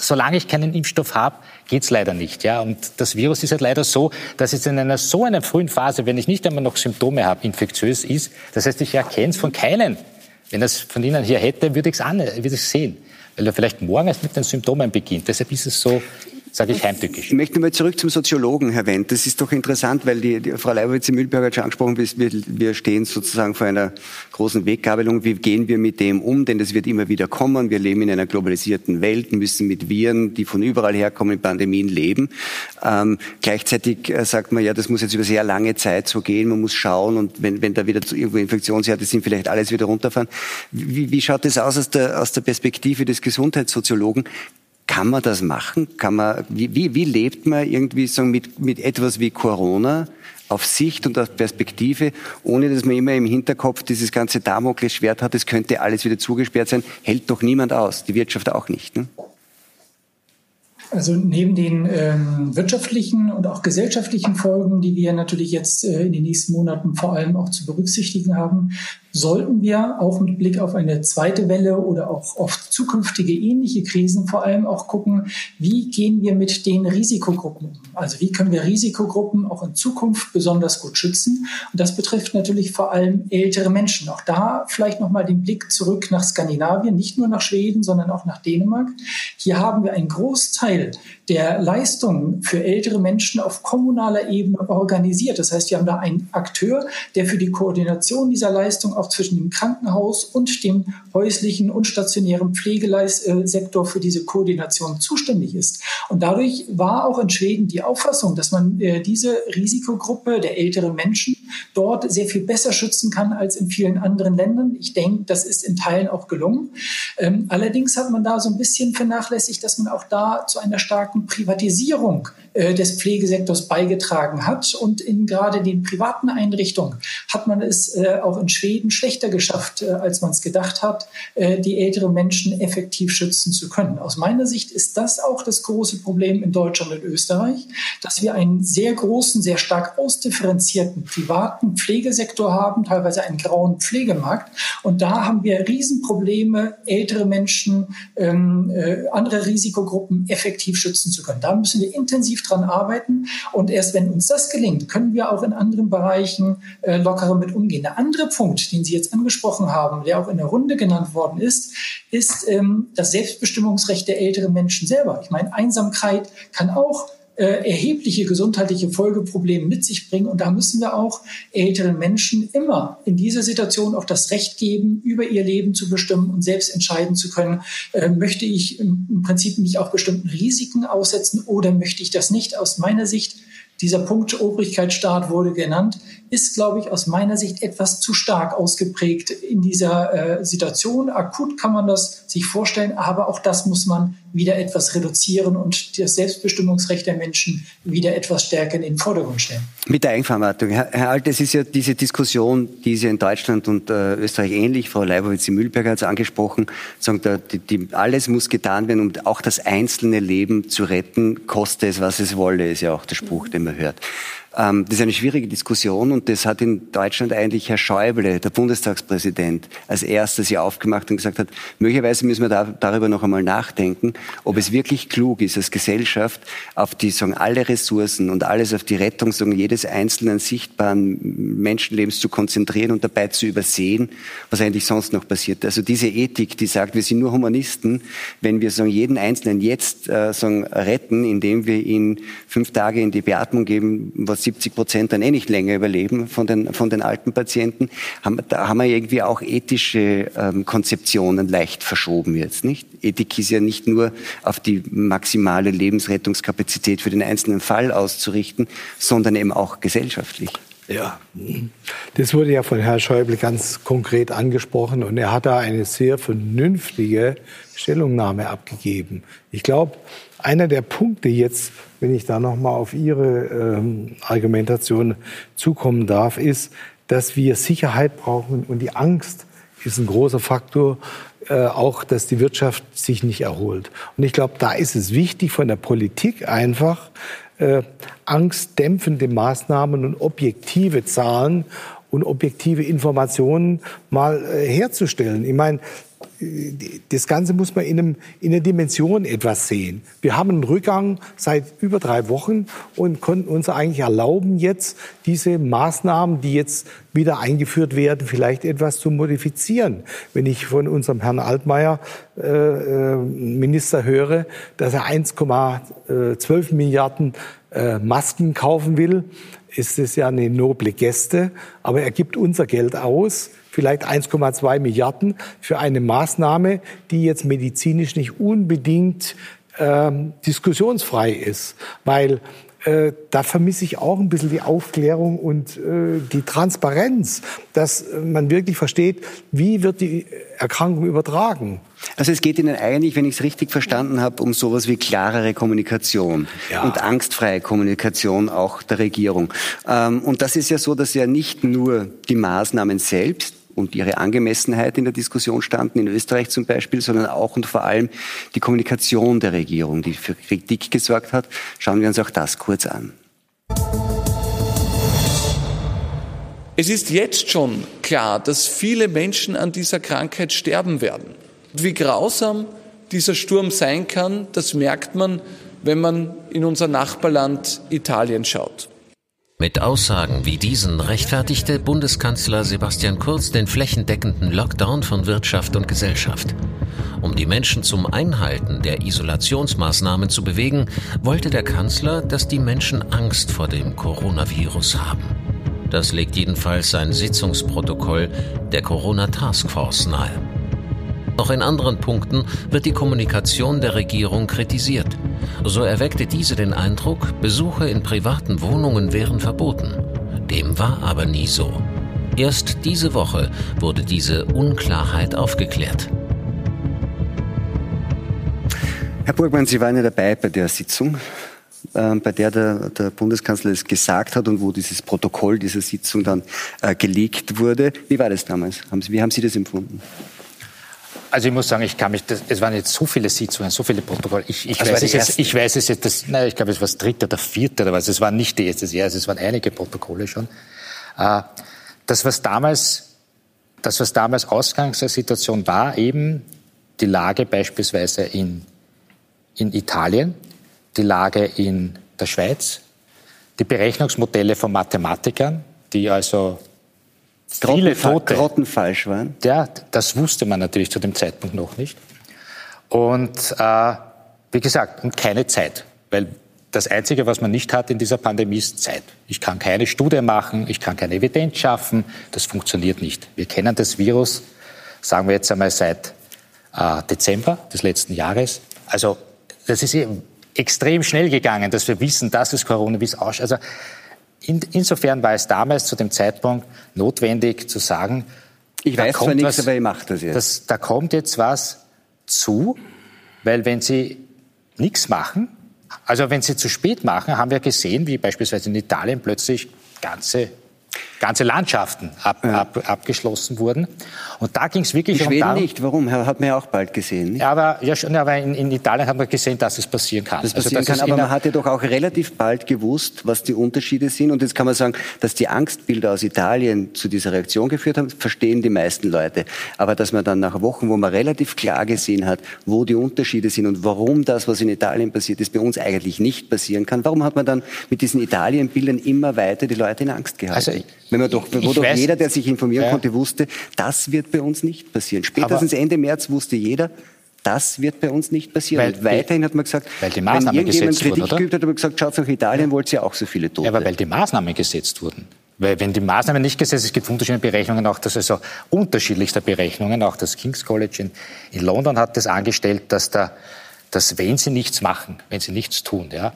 solange ich keinen Impfstoff habe, geht's leider nicht. Ja? Und das Virus ist halt leider so, dass es in einer so einer frühen Phase, wenn ich nicht einmal noch Symptome habe, infektiös ist. Das heißt, ich erkenne es von keinen. Wenn das von Ihnen hier hätte, würde ich es sehen. Weil er vielleicht morgen erst mit den Symptomen beginnt. Deshalb ist es so sage ich heimtückisch. Ich möchte mal zurück zum Soziologen, Herr Wendt. Das ist doch interessant, weil die, die Frau Leibowitz-Mühlberger hat schon angesprochen, wir, wir stehen sozusagen vor einer großen Weggabelung. Wie gehen wir mit dem um? Denn das wird immer wieder kommen. Wir leben in einer globalisierten Welt, müssen mit Viren, die von überall herkommen, in Pandemien leben. Ähm, gleichzeitig äh, sagt man ja, das muss jetzt über sehr lange Zeit so gehen. Man muss schauen und wenn, wenn da wieder irgendwo Infektionsherde sind, vielleicht alles wieder runterfahren. Wie, wie schaut das aus aus der, aus der Perspektive des Gesundheitssoziologen? Kann man das machen? Kann man, wie, wie, wie lebt man irgendwie so mit, mit etwas wie Corona auf Sicht und auf Perspektive, ohne dass man immer im Hinterkopf dieses ganze Damoklesschwert hat, es könnte alles wieder zugesperrt sein, hält doch niemand aus, die Wirtschaft auch nicht. Ne? Also neben den ähm, wirtschaftlichen und auch gesellschaftlichen Folgen, die wir natürlich jetzt äh, in den nächsten Monaten vor allem auch zu berücksichtigen haben, sollten wir auch mit Blick auf eine zweite Welle oder auch auf zukünftige ähnliche Krisen vor allem auch gucken, wie gehen wir mit den Risikogruppen um? Also wie können wir Risikogruppen auch in Zukunft besonders gut schützen? Und das betrifft natürlich vor allem ältere Menschen. Auch da vielleicht nochmal den Blick zurück nach Skandinavien, nicht nur nach Schweden, sondern auch nach Dänemark. Hier haben wir einen Großteil der Leistungen für ältere Menschen auf kommunaler Ebene organisiert. Das heißt, wir haben da einen Akteur, der für die Koordination dieser Leistung auch zwischen dem Krankenhaus und dem häuslichen und stationären Pflegesektor für diese Koordination zuständig ist. Und dadurch war auch in Schweden die Auffassung, dass man äh, diese Risikogruppe der älteren Menschen dort sehr viel besser schützen kann als in vielen anderen Ländern. Ich denke, das ist in Teilen auch gelungen. Ähm, allerdings hat man da so ein bisschen vernachlässigt, dass man auch da zu einer starken Privatisierung des Pflegesektors beigetragen hat. Und in gerade den privaten Einrichtungen hat man es äh, auch in Schweden schlechter geschafft, äh, als man es gedacht hat, äh, die älteren Menschen effektiv schützen zu können. Aus meiner Sicht ist das auch das große Problem in Deutschland und Österreich, dass wir einen sehr großen, sehr stark ausdifferenzierten privaten Pflegesektor haben, teilweise einen grauen Pflegemarkt. Und da haben wir Riesenprobleme, ältere Menschen, ähm, äh, andere Risikogruppen effektiv schützen zu können. Da müssen wir intensiv dran arbeiten. Und erst wenn uns das gelingt, können wir auch in anderen Bereichen äh, lockerer mit umgehen. Der andere Punkt, den Sie jetzt angesprochen haben, der auch in der Runde genannt worden ist, ist ähm, das Selbstbestimmungsrecht der älteren Menschen selber. Ich meine, Einsamkeit kann auch äh, erhebliche gesundheitliche Folgeprobleme mit sich bringen. Und da müssen wir auch älteren Menschen immer in dieser Situation auch das Recht geben, über ihr Leben zu bestimmen und selbst entscheiden zu können, äh, möchte ich im Prinzip mich auch bestimmten Risiken aussetzen oder möchte ich das nicht. Aus meiner Sicht dieser Punkt Obrigkeitsstaat wurde genannt, ist, glaube ich, aus meiner Sicht etwas zu stark ausgeprägt in dieser äh, Situation. Akut kann man das sich vorstellen, aber auch das muss man wieder etwas reduzieren und das Selbstbestimmungsrecht der Menschen wieder etwas stärker in den Vordergrund stellen. Mit der Eigenverantwortung. Herr, Alt, es ist ja diese Diskussion, die ist ja in Deutschland und äh, Österreich ähnlich. Frau Leibowitz-Mühlberger hat es angesprochen. Sagen, da, die, die, alles muss getan werden, um auch das einzelne Leben zu retten, koste es, was es wolle, ist ja auch der Spruch, den man hört. Ähm, das ist eine schwierige Diskussion und das hat in Deutschland eigentlich Herr Schäuble, der Bundestagspräsident, als erstes hier aufgemacht und gesagt hat, möglicherweise müssen wir da, darüber noch einmal nachdenken, ob es wirklich klug ist, als Gesellschaft auf die, sagen, alle Ressourcen und alles auf die Rettung, sagen, jedes einzelnen sichtbaren Menschenlebens zu konzentrieren und dabei zu übersehen, was eigentlich sonst noch passiert. Also diese Ethik, die sagt, wir sind nur Humanisten, wenn wir sagen, jeden Einzelnen jetzt äh, sagen, retten, indem wir ihn fünf Tage in die Beatmung geben, was 70 Prozent dann eh nicht länger überleben von den, von den alten Patienten, haben, da haben wir irgendwie auch ethische ähm, Konzeptionen leicht verschoben jetzt, nicht? Ethik ist ja nicht nur auf die maximale Lebensrettungskapazität für den einzelnen Fall auszurichten, sondern eben auch gesellschaftlich. Ja, das wurde ja von Herrn Schäuble ganz konkret angesprochen und er hat da eine sehr vernünftige Stellungnahme abgegeben. Ich glaube, einer der Punkte jetzt, wenn ich da noch mal auf Ihre ähm, Argumentation zukommen darf, ist, dass wir Sicherheit brauchen und die Angst ist ein großer Faktor, äh, auch, dass die Wirtschaft sich nicht erholt. Und ich glaube, da ist es wichtig von der Politik einfach äh, angstdämpfende Maßnahmen und objektive Zahlen und objektive Informationen mal äh, herzustellen. Ich meine, das Ganze muss man in, einem, in einer Dimension etwas sehen. Wir haben einen Rückgang seit über drei Wochen und konnten uns eigentlich erlauben, jetzt diese Maßnahmen, die jetzt wieder eingeführt werden, vielleicht etwas zu modifizieren. Wenn ich von unserem Herrn Altmaier, äh, äh Minister, höre, dass er 1,12 Milliarden äh, Masken kaufen will, ist es ja eine noble Geste, aber er gibt unser Geld aus vielleicht 1,2 Milliarden für eine Maßnahme, die jetzt medizinisch nicht unbedingt ähm, diskussionsfrei ist, weil äh, da vermisse ich auch ein bisschen die Aufklärung und äh, die Transparenz, dass man wirklich versteht, wie wird die Erkrankung übertragen. Also es geht Ihnen eigentlich, wenn ich es richtig verstanden habe, um sowas wie klarere Kommunikation ja. und angstfreie Kommunikation auch der Regierung. Ähm, und das ist ja so, dass ja nicht nur die Maßnahmen selbst, und ihre Angemessenheit in der Diskussion standen, in Österreich zum Beispiel, sondern auch und vor allem die Kommunikation der Regierung, die für Kritik gesorgt hat. Schauen wir uns auch das kurz an. Es ist jetzt schon klar, dass viele Menschen an dieser Krankheit sterben werden. Wie grausam dieser Sturm sein kann, das merkt man, wenn man in unser Nachbarland Italien schaut. Mit Aussagen wie diesen rechtfertigte Bundeskanzler Sebastian Kurz den flächendeckenden Lockdown von Wirtschaft und Gesellschaft. Um die Menschen zum Einhalten der Isolationsmaßnahmen zu bewegen, wollte der Kanzler, dass die Menschen Angst vor dem Coronavirus haben. Das legt jedenfalls sein Sitzungsprotokoll der Corona Taskforce nahe. Auch in anderen Punkten wird die Kommunikation der Regierung kritisiert. So erweckte diese den Eindruck, Besuche in privaten Wohnungen wären verboten. Dem war aber nie so. Erst diese Woche wurde diese Unklarheit aufgeklärt. Herr Burgmann, Sie waren ja dabei bei der Sitzung, äh, bei der der, der, Bundeskanzler es gesagt hat und wo dieses Protokoll dieser Sitzung dann äh, gelegt wurde. Wie war das damals? Haben Sie, wie haben Sie das empfunden? Also ich muss sagen, ich kann mich, das, es waren jetzt so viele Sitzungen, so viele Protokolle. Ich, ich, also weiß, es jetzt, ich weiß es jetzt, das, nein, ich glaube, es war das dritte oder vierte oder was. Es war nicht die erste also es waren einige Protokolle schon. Äh, das, was damals, das, was damals Ausgangssituation war, eben die Lage beispielsweise in, in Italien, die Lage in der Schweiz, die Berechnungsmodelle von Mathematikern, die also viele Tote. Grottenfalsch waren. Ja, das wusste man natürlich zu dem Zeitpunkt noch nicht. Und äh, wie gesagt, und keine Zeit. Weil das Einzige, was man nicht hat in dieser Pandemie, ist Zeit. Ich kann keine Studie machen, ich kann keine Evidenz schaffen. Das funktioniert nicht. Wir kennen das Virus, sagen wir jetzt einmal seit äh, Dezember des letzten Jahres. Also das ist eben extrem schnell gegangen, dass wir wissen, dass es Coronavirus ausschaut. Also in, insofern war es damals zu dem Zeitpunkt notwendig zu sagen, ich weiß zwar nichts, aber ich mache das jetzt. Das, da kommt jetzt was zu, weil wenn Sie nichts machen, also wenn Sie zu spät machen, haben wir gesehen, wie beispielsweise in Italien plötzlich ganze ganze Landschaften ab, ja. ab, abgeschlossen wurden. Und da ging es wirklich in Schweden um darum, nicht. Warum? Hat man ja auch bald gesehen. Nicht? Ja, aber, ja, schon, aber in, in, Italien hat man gesehen, dass es passieren kann. Das also, passieren kann, aber man hatte doch auch relativ bald gewusst, was die Unterschiede sind. Und jetzt kann man sagen, dass die Angstbilder aus Italien zu dieser Reaktion geführt haben, verstehen die meisten Leute. Aber dass man dann nach Wochen, wo man relativ klar gesehen hat, wo die Unterschiede sind und warum das, was in Italien passiert ist, bei uns eigentlich nicht passieren kann, warum hat man dann mit diesen Italienbildern immer weiter die Leute in Angst gehalten? Also, wenn man doch, wo doch weiß, jeder, der sich informieren ja. konnte, wusste, das wird bei uns nicht passieren. Spätestens Aber Ende März wusste jeder, das wird bei uns nicht passieren. Weil, und weiterhin hat man gesagt, weil die Maßnahmen wenn irgendjemand Kritik wurden, geübt hat, hat man gesagt, schaut nach Italien, ja. wollt ihr auch so viele Tote. Ja, aber weil die Maßnahmen gesetzt wurden. Weil wenn die Maßnahmen nicht gesetzt es gibt verschiedene Berechnungen, auch das also unterschiedlichste Berechnungen, auch das King's College in, in London hat das angestellt, dass da, dass wenn sie nichts machen, wenn sie nichts tun, ja,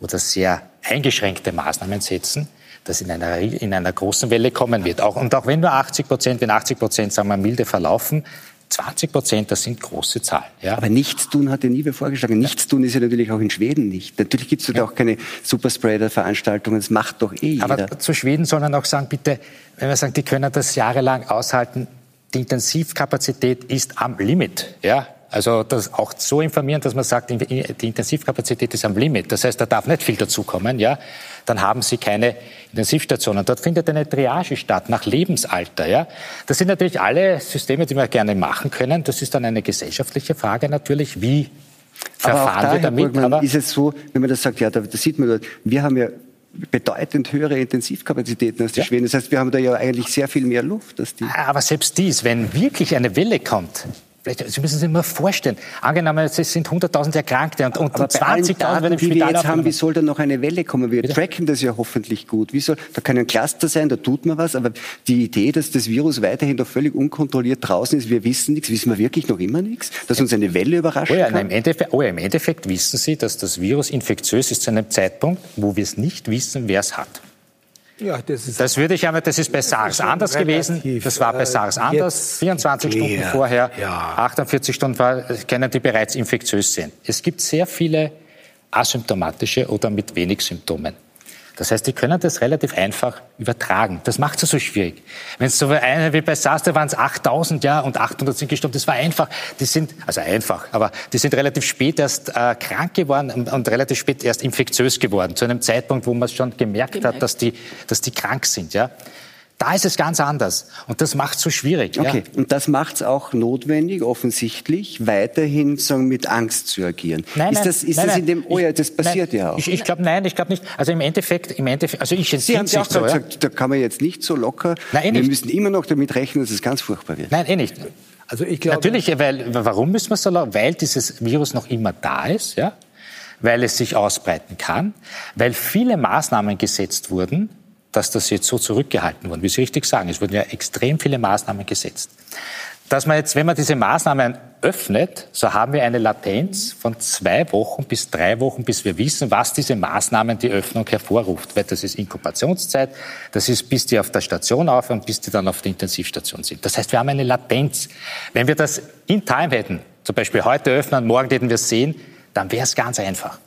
oder sehr eingeschränkte Maßnahmen setzen, das in einer, in einer großen Welle kommen wird. Auch, und auch wenn nur 80 Prozent, wenn 80 Prozent, sagen wir, milde verlaufen, 20 Prozent, das sind große Zahlen. Ja. Aber Nichtstun hat ja nie wer vorgeschlagen. Nichtstun ist ja natürlich auch in Schweden nicht. Natürlich gibt es ja. auch keine Superspreader-Veranstaltungen. Das macht doch eh jeder. Aber zu Schweden soll man auch sagen, bitte, wenn wir sagen, die können das jahrelang aushalten, die Intensivkapazität ist am Limit. Ja. Also das auch so informieren, dass man sagt, die Intensivkapazität ist am Limit. Das heißt, da darf nicht viel dazukommen. Ja dann haben sie keine Intensivstationen. Dort findet eine Triage statt nach Lebensalter. Ja? Das sind natürlich alle Systeme, die wir gerne machen können. Das ist dann eine gesellschaftliche Frage natürlich, wie verfahren da, wir damit. Burgmann, aber ist es so, wenn man das sagt, ja, da, da sieht man, dort, wir haben ja bedeutend höhere Intensivkapazitäten als die ja. Schweden. Das heißt, wir haben da ja eigentlich sehr viel mehr Luft. Als die. Aber selbst dies, wenn wirklich eine Welle kommt, Sie müssen sich mal vorstellen, angenommen, es sind 100.000 Erkrankte und, und 20.000 werden im Spital die wir jetzt haben, wie soll da noch eine Welle kommen? Wir Bitte? tracken das ja hoffentlich gut. Wie soll, da kann ein Cluster sein, da tut man was, aber die Idee, dass das Virus weiterhin doch völlig unkontrolliert draußen ist, wir wissen nichts, wissen wir wirklich noch immer nichts? Dass uns eine Welle überrascht? oh ja, Im Endeffekt, oh ja, im Endeffekt wissen Sie, dass das Virus infektiös ist zu einem Zeitpunkt, wo wir es nicht wissen, wer es hat. Ja, das, ist das würde ich aber, das ist bei SARS anders gewesen. Das war bei SARS anders. 24 Stunden ja, vorher, ja. 48 Stunden vorher können die bereits infektiös sein. Es gibt sehr viele asymptomatische oder mit wenig Symptomen. Das heißt, die können das relativ einfach übertragen. Das macht es so schwierig. Wenn es so eine wie bei SARS, da waren es 8000 ja, und 800 sind gestorben. Das war einfach. Die sind, also einfach, aber die sind relativ spät erst äh, krank geworden und, und, relativ spät erst infektiös geworden. Zu einem Zeitpunkt, wo man schon gemerkt, gemerkt. hat, dass die, dass die krank sind. Ja. Da ist es ganz anders. Und das macht es so schwierig. Okay, ja. und das macht es auch notwendig, offensichtlich, weiterhin sagen, mit Angst zu agieren. Nein, ist nein, das, ist nein, das nein. in dem, oh ja, das passiert nein, ja auch. Ich, ich glaube, nein, ich glaube nicht. Also im Endeffekt, im Endeffekt, also ich Sie haben ja auch so, gesagt, ja? da kann man jetzt nicht so locker, nein, eh wir nicht. müssen immer noch damit rechnen, dass es ganz furchtbar wird. Nein, eh nicht. Also ich glaube, Natürlich, weil, warum müssen wir so lange? Weil dieses Virus noch immer da ist, ja? weil es sich ausbreiten kann, weil viele Maßnahmen gesetzt wurden, dass das jetzt so zurückgehalten wurde. Wie Sie richtig sagen, es wurden ja extrem viele Maßnahmen gesetzt. Dass man jetzt, wenn man diese Maßnahmen öffnet, so haben wir eine Latenz von zwei Wochen bis drei Wochen, bis wir wissen, was diese Maßnahmen die Öffnung hervorruft. Weil das ist Inkubationszeit, das ist, bis die auf der Station aufhören, bis die dann auf der Intensivstation sind. Das heißt, wir haben eine Latenz. Wenn wir das in Time hätten, zum Beispiel heute öffnen, morgen hätten wir es sehen, dann wäre es ganz einfach.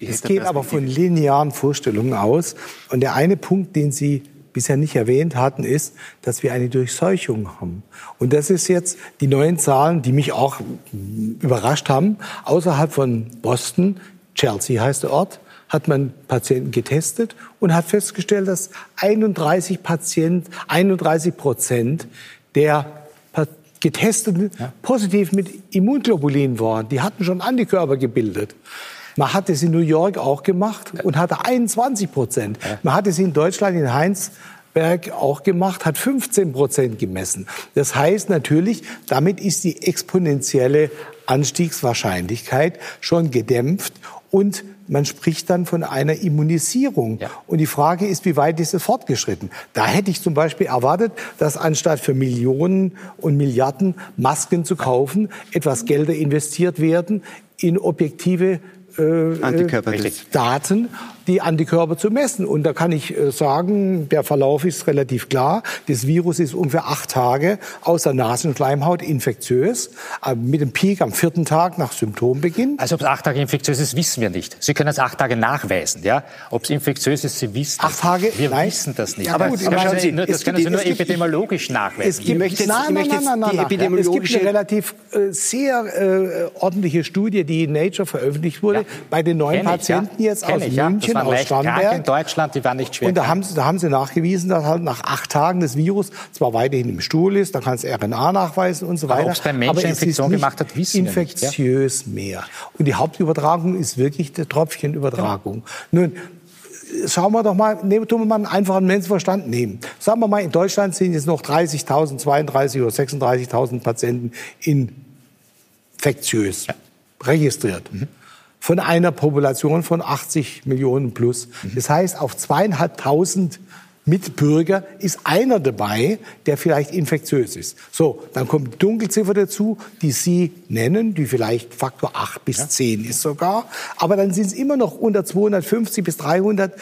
Es geht aber von linearen Vorstellungen aus. Und der eine Punkt, den Sie bisher nicht erwähnt hatten, ist, dass wir eine Durchseuchung haben. Und das ist jetzt die neuen Zahlen, die mich auch überrascht haben. Außerhalb von Boston, Chelsea heißt der Ort, hat man Patienten getestet und hat festgestellt, dass 31 Patienten, 31 Prozent der Getesteten ja. positiv mit Immunglobulin waren. Die hatten schon Antikörper gebildet. Man hat es in New York auch gemacht und hatte 21 Prozent. Man hat es in Deutschland, in Heinsberg auch gemacht, hat 15 Prozent gemessen. Das heißt natürlich, damit ist die exponentielle Anstiegswahrscheinlichkeit schon gedämpft und man spricht dann von einer Immunisierung. Ja. Und die Frage ist, wie weit ist es fortgeschritten? Da hätte ich zum Beispiel erwartet, dass anstatt für Millionen und Milliarden Masken zu kaufen, etwas Gelder investiert werden in objektive äh, Daten, die Antikörper zu messen. Und da kann ich äh, sagen, der Verlauf ist relativ klar. Das Virus ist ungefähr acht Tage aus der Nasenschleimhaut infektiös, äh, mit dem Peak am vierten Tag nach Symptombeginn. Also ob es acht Tage infektiös ist, wissen wir nicht. Sie können es acht Tage nachweisen. Ja? Ob es infektiös ist, Sie wissen Acht Tage? Wir nein. wissen das nicht. Ja, aber, aber schauen Sie, das können Sie nur epidemiologisch nachweisen. Es gibt, möchte jetzt, nein, ich möchte nein, nein, nein, die epidemiologische... Es gibt eine relativ äh, sehr äh, ordentliche Studie, die in Nature veröffentlicht wurde, ja. bei den neuen Patienten ich, ja. jetzt Kenn aus ich, München, ja. aus Starnberg. in Deutschland, die waren nicht schwer. Und da haben, sie, da haben sie nachgewiesen, dass halt nach acht Tagen das Virus zwar weiterhin im Stuhl ist, da kann es RNA nachweisen und so weiter. Aber ob es beim Menschen Infektion gemacht hat, wissen infektiös wir nicht, ja? mehr. Und die Hauptübertragung ist wirklich die Tröpfchenübertragung. Ja. Nun, schauen wir doch mal, nehmen, tun wir mal einen einfachen Menschenverstand nehmen. Sagen wir mal, in Deutschland sind jetzt noch 30.000, 32 oder 36.000 Patienten infektiös ja. registriert. Mhm von einer Population von 80 Millionen plus. Das heißt, auf zweieinhalbtausend Mitbürger ist einer dabei, der vielleicht infektiös ist. So, dann kommt die Dunkelziffer dazu, die Sie nennen, die vielleicht Faktor 8 bis ja. 10 ist sogar. Aber dann sind es immer noch unter 250 bis 300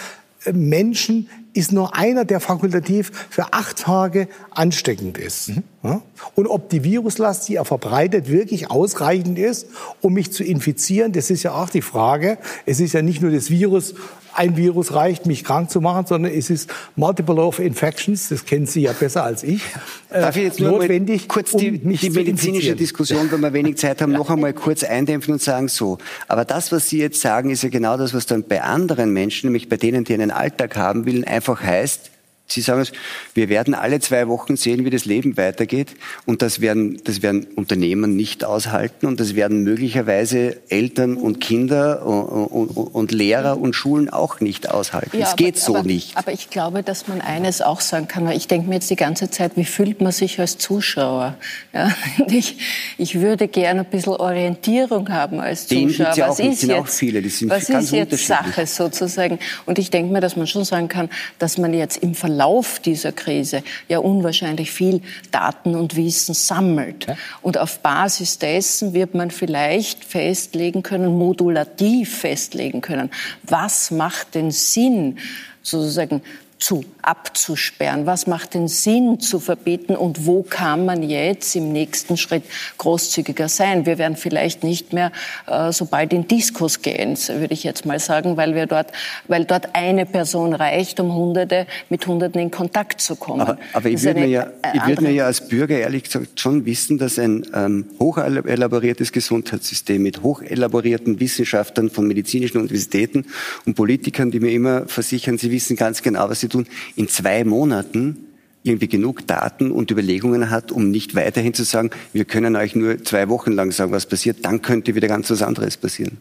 Menschen ist nur einer, der fakultativ für acht Tage ansteckend ist. Mhm. Und ob die Viruslast, die er verbreitet, wirklich ausreichend ist, um mich zu infizieren, das ist ja auch die Frage. Es ist ja nicht nur das Virus, ein Virus reicht, mich krank zu machen, sondern es ist Multiple of Infections, das kennen Sie ja besser als ich. Äh, Darf ich jetzt nur notwendig, kurz die, um die medizinische Diskussion, wenn wir wenig Zeit haben, noch einmal kurz eindämpfen und sagen so. Aber das, was Sie jetzt sagen, ist ja genau das, was dann bei anderen Menschen, nämlich bei denen, die einen Alltag haben will, einfach heißt, Sie sagen es, wir werden alle zwei Wochen sehen, wie das Leben weitergeht. Und das werden, das werden Unternehmen nicht aushalten. Und das werden möglicherweise Eltern und Kinder und, und, und Lehrer und Schulen auch nicht aushalten. Ja, es geht aber, so aber, nicht. Aber ich glaube, dass man eines auch sagen kann. Weil ich denke mir jetzt die ganze Zeit, wie fühlt man sich als Zuschauer? Ja, ich, ich würde gerne ein bisschen Orientierung haben als Zuschauer. Ja was ist sind jetzt, auch viele. Die sind was ist jetzt Sache sozusagen? Und ich denke mir, dass man schon sagen kann, dass man jetzt im Verlauf Verlauf dieser Krise ja unwahrscheinlich viel Daten und Wissen sammelt. Ja. Und auf Basis dessen wird man vielleicht festlegen können, modulativ festlegen können, was macht denn Sinn, sozusagen zu abzusperren? Was macht den Sinn zu verbieten und wo kann man jetzt im nächsten Schritt großzügiger sein? Wir werden vielleicht nicht mehr äh, so bald in Diskos gehen, würde ich jetzt mal sagen, weil wir dort, weil dort eine Person reicht, um Hunderte mit Hunderten in Kontakt zu kommen. Aber, aber ich würde mir, ja, ich würd mir ja als Bürger ehrlich gesagt schon wissen, dass ein ähm, hochelaboriertes Gesundheitssystem mit hochelaborierten Wissenschaftlern von medizinischen Universitäten und Politikern, die mir immer versichern, sie wissen ganz genau, was sie tun, in zwei Monaten irgendwie genug Daten und Überlegungen hat, um nicht weiterhin zu sagen, wir können euch nur zwei Wochen lang sagen, was passiert, dann könnte wieder ganz was anderes passieren.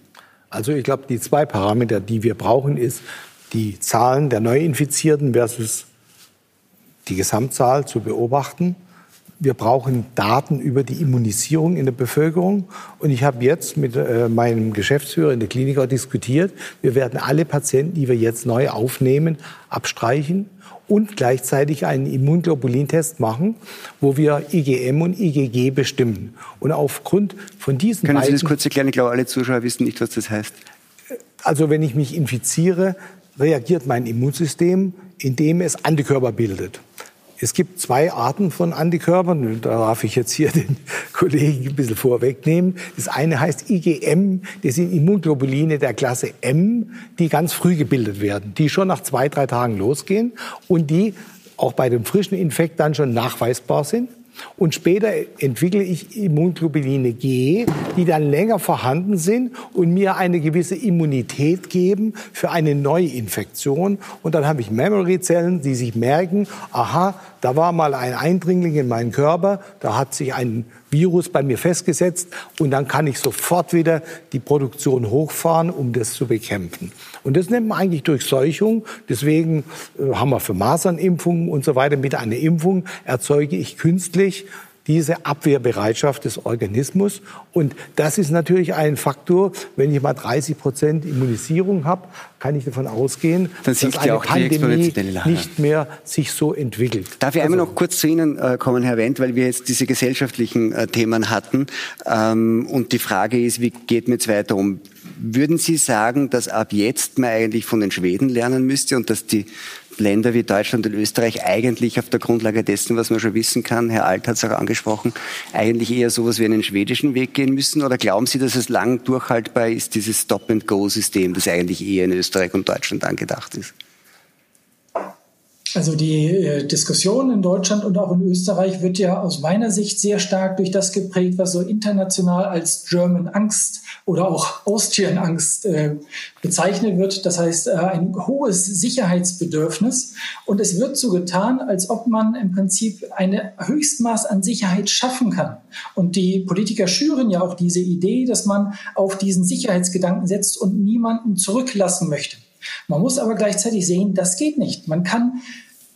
Also ich glaube, die zwei Parameter, die wir brauchen, ist die Zahlen der Neuinfizierten versus die Gesamtzahl zu beobachten. Wir brauchen Daten über die Immunisierung in der Bevölkerung. Und ich habe jetzt mit äh, meinem Geschäftsführer in der Klinik auch diskutiert. Wir werden alle Patienten, die wir jetzt neu aufnehmen, abstreichen und gleichzeitig einen Immunglobulintest machen, wo wir IgM und IgG bestimmen. Und aufgrund von diesen Können Sie das kurz erklären? Ich glaube, alle Zuschauer wissen nicht, was das heißt. Also wenn ich mich infiziere, reagiert mein Immunsystem, indem es Antikörper bildet. Es gibt zwei Arten von Antikörpern. Da darf ich jetzt hier den Kollegen ein bisschen vorwegnehmen. Das eine heißt IgM. Das sind Immunglobuline der Klasse M, die ganz früh gebildet werden, die schon nach zwei, drei Tagen losgehen und die auch bei dem frischen Infekt dann schon nachweisbar sind. Und später entwickle ich Immunglobuline G, die dann länger vorhanden sind und mir eine gewisse Immunität geben für eine Neuinfektion. Und dann habe ich Memory-Zellen, die sich merken, aha, da war mal ein Eindringling in meinen Körper, da hat sich ein Virus bei mir festgesetzt und dann kann ich sofort wieder die Produktion hochfahren, um das zu bekämpfen. Und das nennt man eigentlich Durchseuchung. Deswegen äh, haben wir für Masernimpfungen und so weiter mit einer Impfung erzeuge ich künstlich diese Abwehrbereitschaft des Organismus. Und das ist natürlich ein Faktor, wenn ich mal 30 Prozent Immunisierung habe, kann ich davon ausgehen, dass eine Pandemie nicht mehr sich so entwickelt. Darf ich einmal also, noch kurz zu Ihnen äh, kommen, Herr Wendt, weil wir jetzt diese gesellschaftlichen äh, Themen hatten. Ähm, und die Frage ist, wie geht man jetzt weiter um? Würden Sie sagen, dass ab jetzt man eigentlich von den Schweden lernen müsste und dass die Länder wie Deutschland und Österreich eigentlich auf der Grundlage dessen, was man schon wissen kann, Herr Alt hat es auch angesprochen, eigentlich eher sowas wie einen schwedischen Weg gehen müssen? Oder glauben Sie, dass es lang durchhaltbar ist, dieses Stop-and-Go-System, das eigentlich eher in Österreich und Deutschland angedacht ist? Also die äh, Diskussion in Deutschland und auch in Österreich wird ja aus meiner Sicht sehr stark durch das geprägt, was so international als German Angst oder auch Austrian Angst äh, bezeichnet wird. Das heißt, äh, ein hohes Sicherheitsbedürfnis. Und es wird so getan, als ob man im Prinzip eine Höchstmaß an Sicherheit schaffen kann. Und die Politiker schüren ja auch diese Idee, dass man auf diesen Sicherheitsgedanken setzt und niemanden zurücklassen möchte. Man muss aber gleichzeitig sehen, das geht nicht. Man kann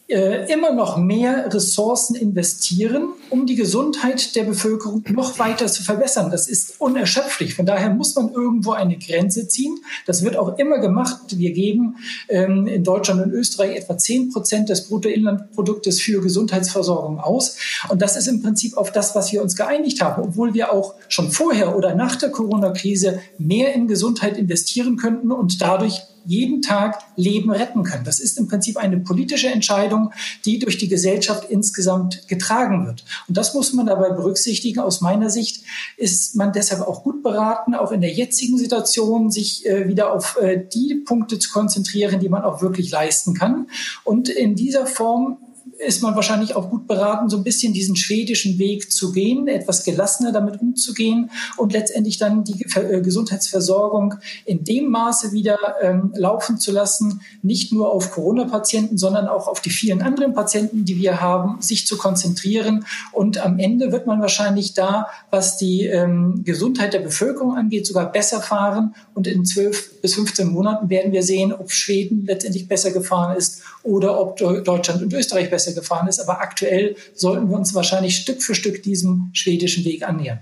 äh, immer noch mehr Ressourcen investieren, um die Gesundheit der Bevölkerung noch weiter zu verbessern. Das ist unerschöpflich. Von daher muss man irgendwo eine Grenze ziehen. Das wird auch immer gemacht. Wir geben ähm, in Deutschland und Österreich etwa zehn Prozent des Bruttoinlandproduktes für Gesundheitsversorgung aus. Und das ist im Prinzip auf das, was wir uns geeinigt haben, obwohl wir auch schon vorher oder nach der Corona-Krise mehr in Gesundheit investieren könnten und dadurch jeden Tag Leben retten können. Das ist im Prinzip eine politische Entscheidung, die durch die Gesellschaft insgesamt getragen wird. Und das muss man dabei berücksichtigen. Aus meiner Sicht ist man deshalb auch gut beraten, auch in der jetzigen Situation sich äh, wieder auf äh, die Punkte zu konzentrieren, die man auch wirklich leisten kann. Und in dieser Form ist man wahrscheinlich auch gut beraten, so ein bisschen diesen schwedischen Weg zu gehen, etwas gelassener damit umzugehen und letztendlich dann die äh, Gesundheitsversorgung in dem Maße wieder ähm, laufen zu lassen, nicht nur auf Corona-Patienten, sondern auch auf die vielen anderen Patienten, die wir haben, sich zu konzentrieren. Und am Ende wird man wahrscheinlich da, was die ähm, Gesundheit der Bevölkerung angeht, sogar besser fahren. Und in zwölf bis 15 Monaten werden wir sehen, ob Schweden letztendlich besser gefahren ist oder ob Deutschland und Österreich besser gefahren ist. Aber aktuell sollten wir uns wahrscheinlich Stück für Stück diesem schwedischen Weg annähern.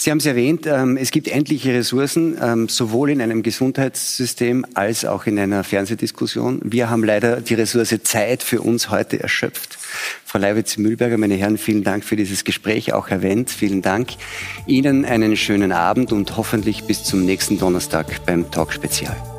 Sie haben es erwähnt, ähm, es gibt endliche Ressourcen, ähm, sowohl in einem Gesundheitssystem als auch in einer Fernsehdiskussion. Wir haben leider die Ressource Zeit für uns heute erschöpft. Frau Leiwitz-Mühlberger, meine Herren, vielen Dank für dieses Gespräch. Auch Wendt, vielen Dank. Ihnen einen schönen Abend und hoffentlich bis zum nächsten Donnerstag beim Talk Spezial.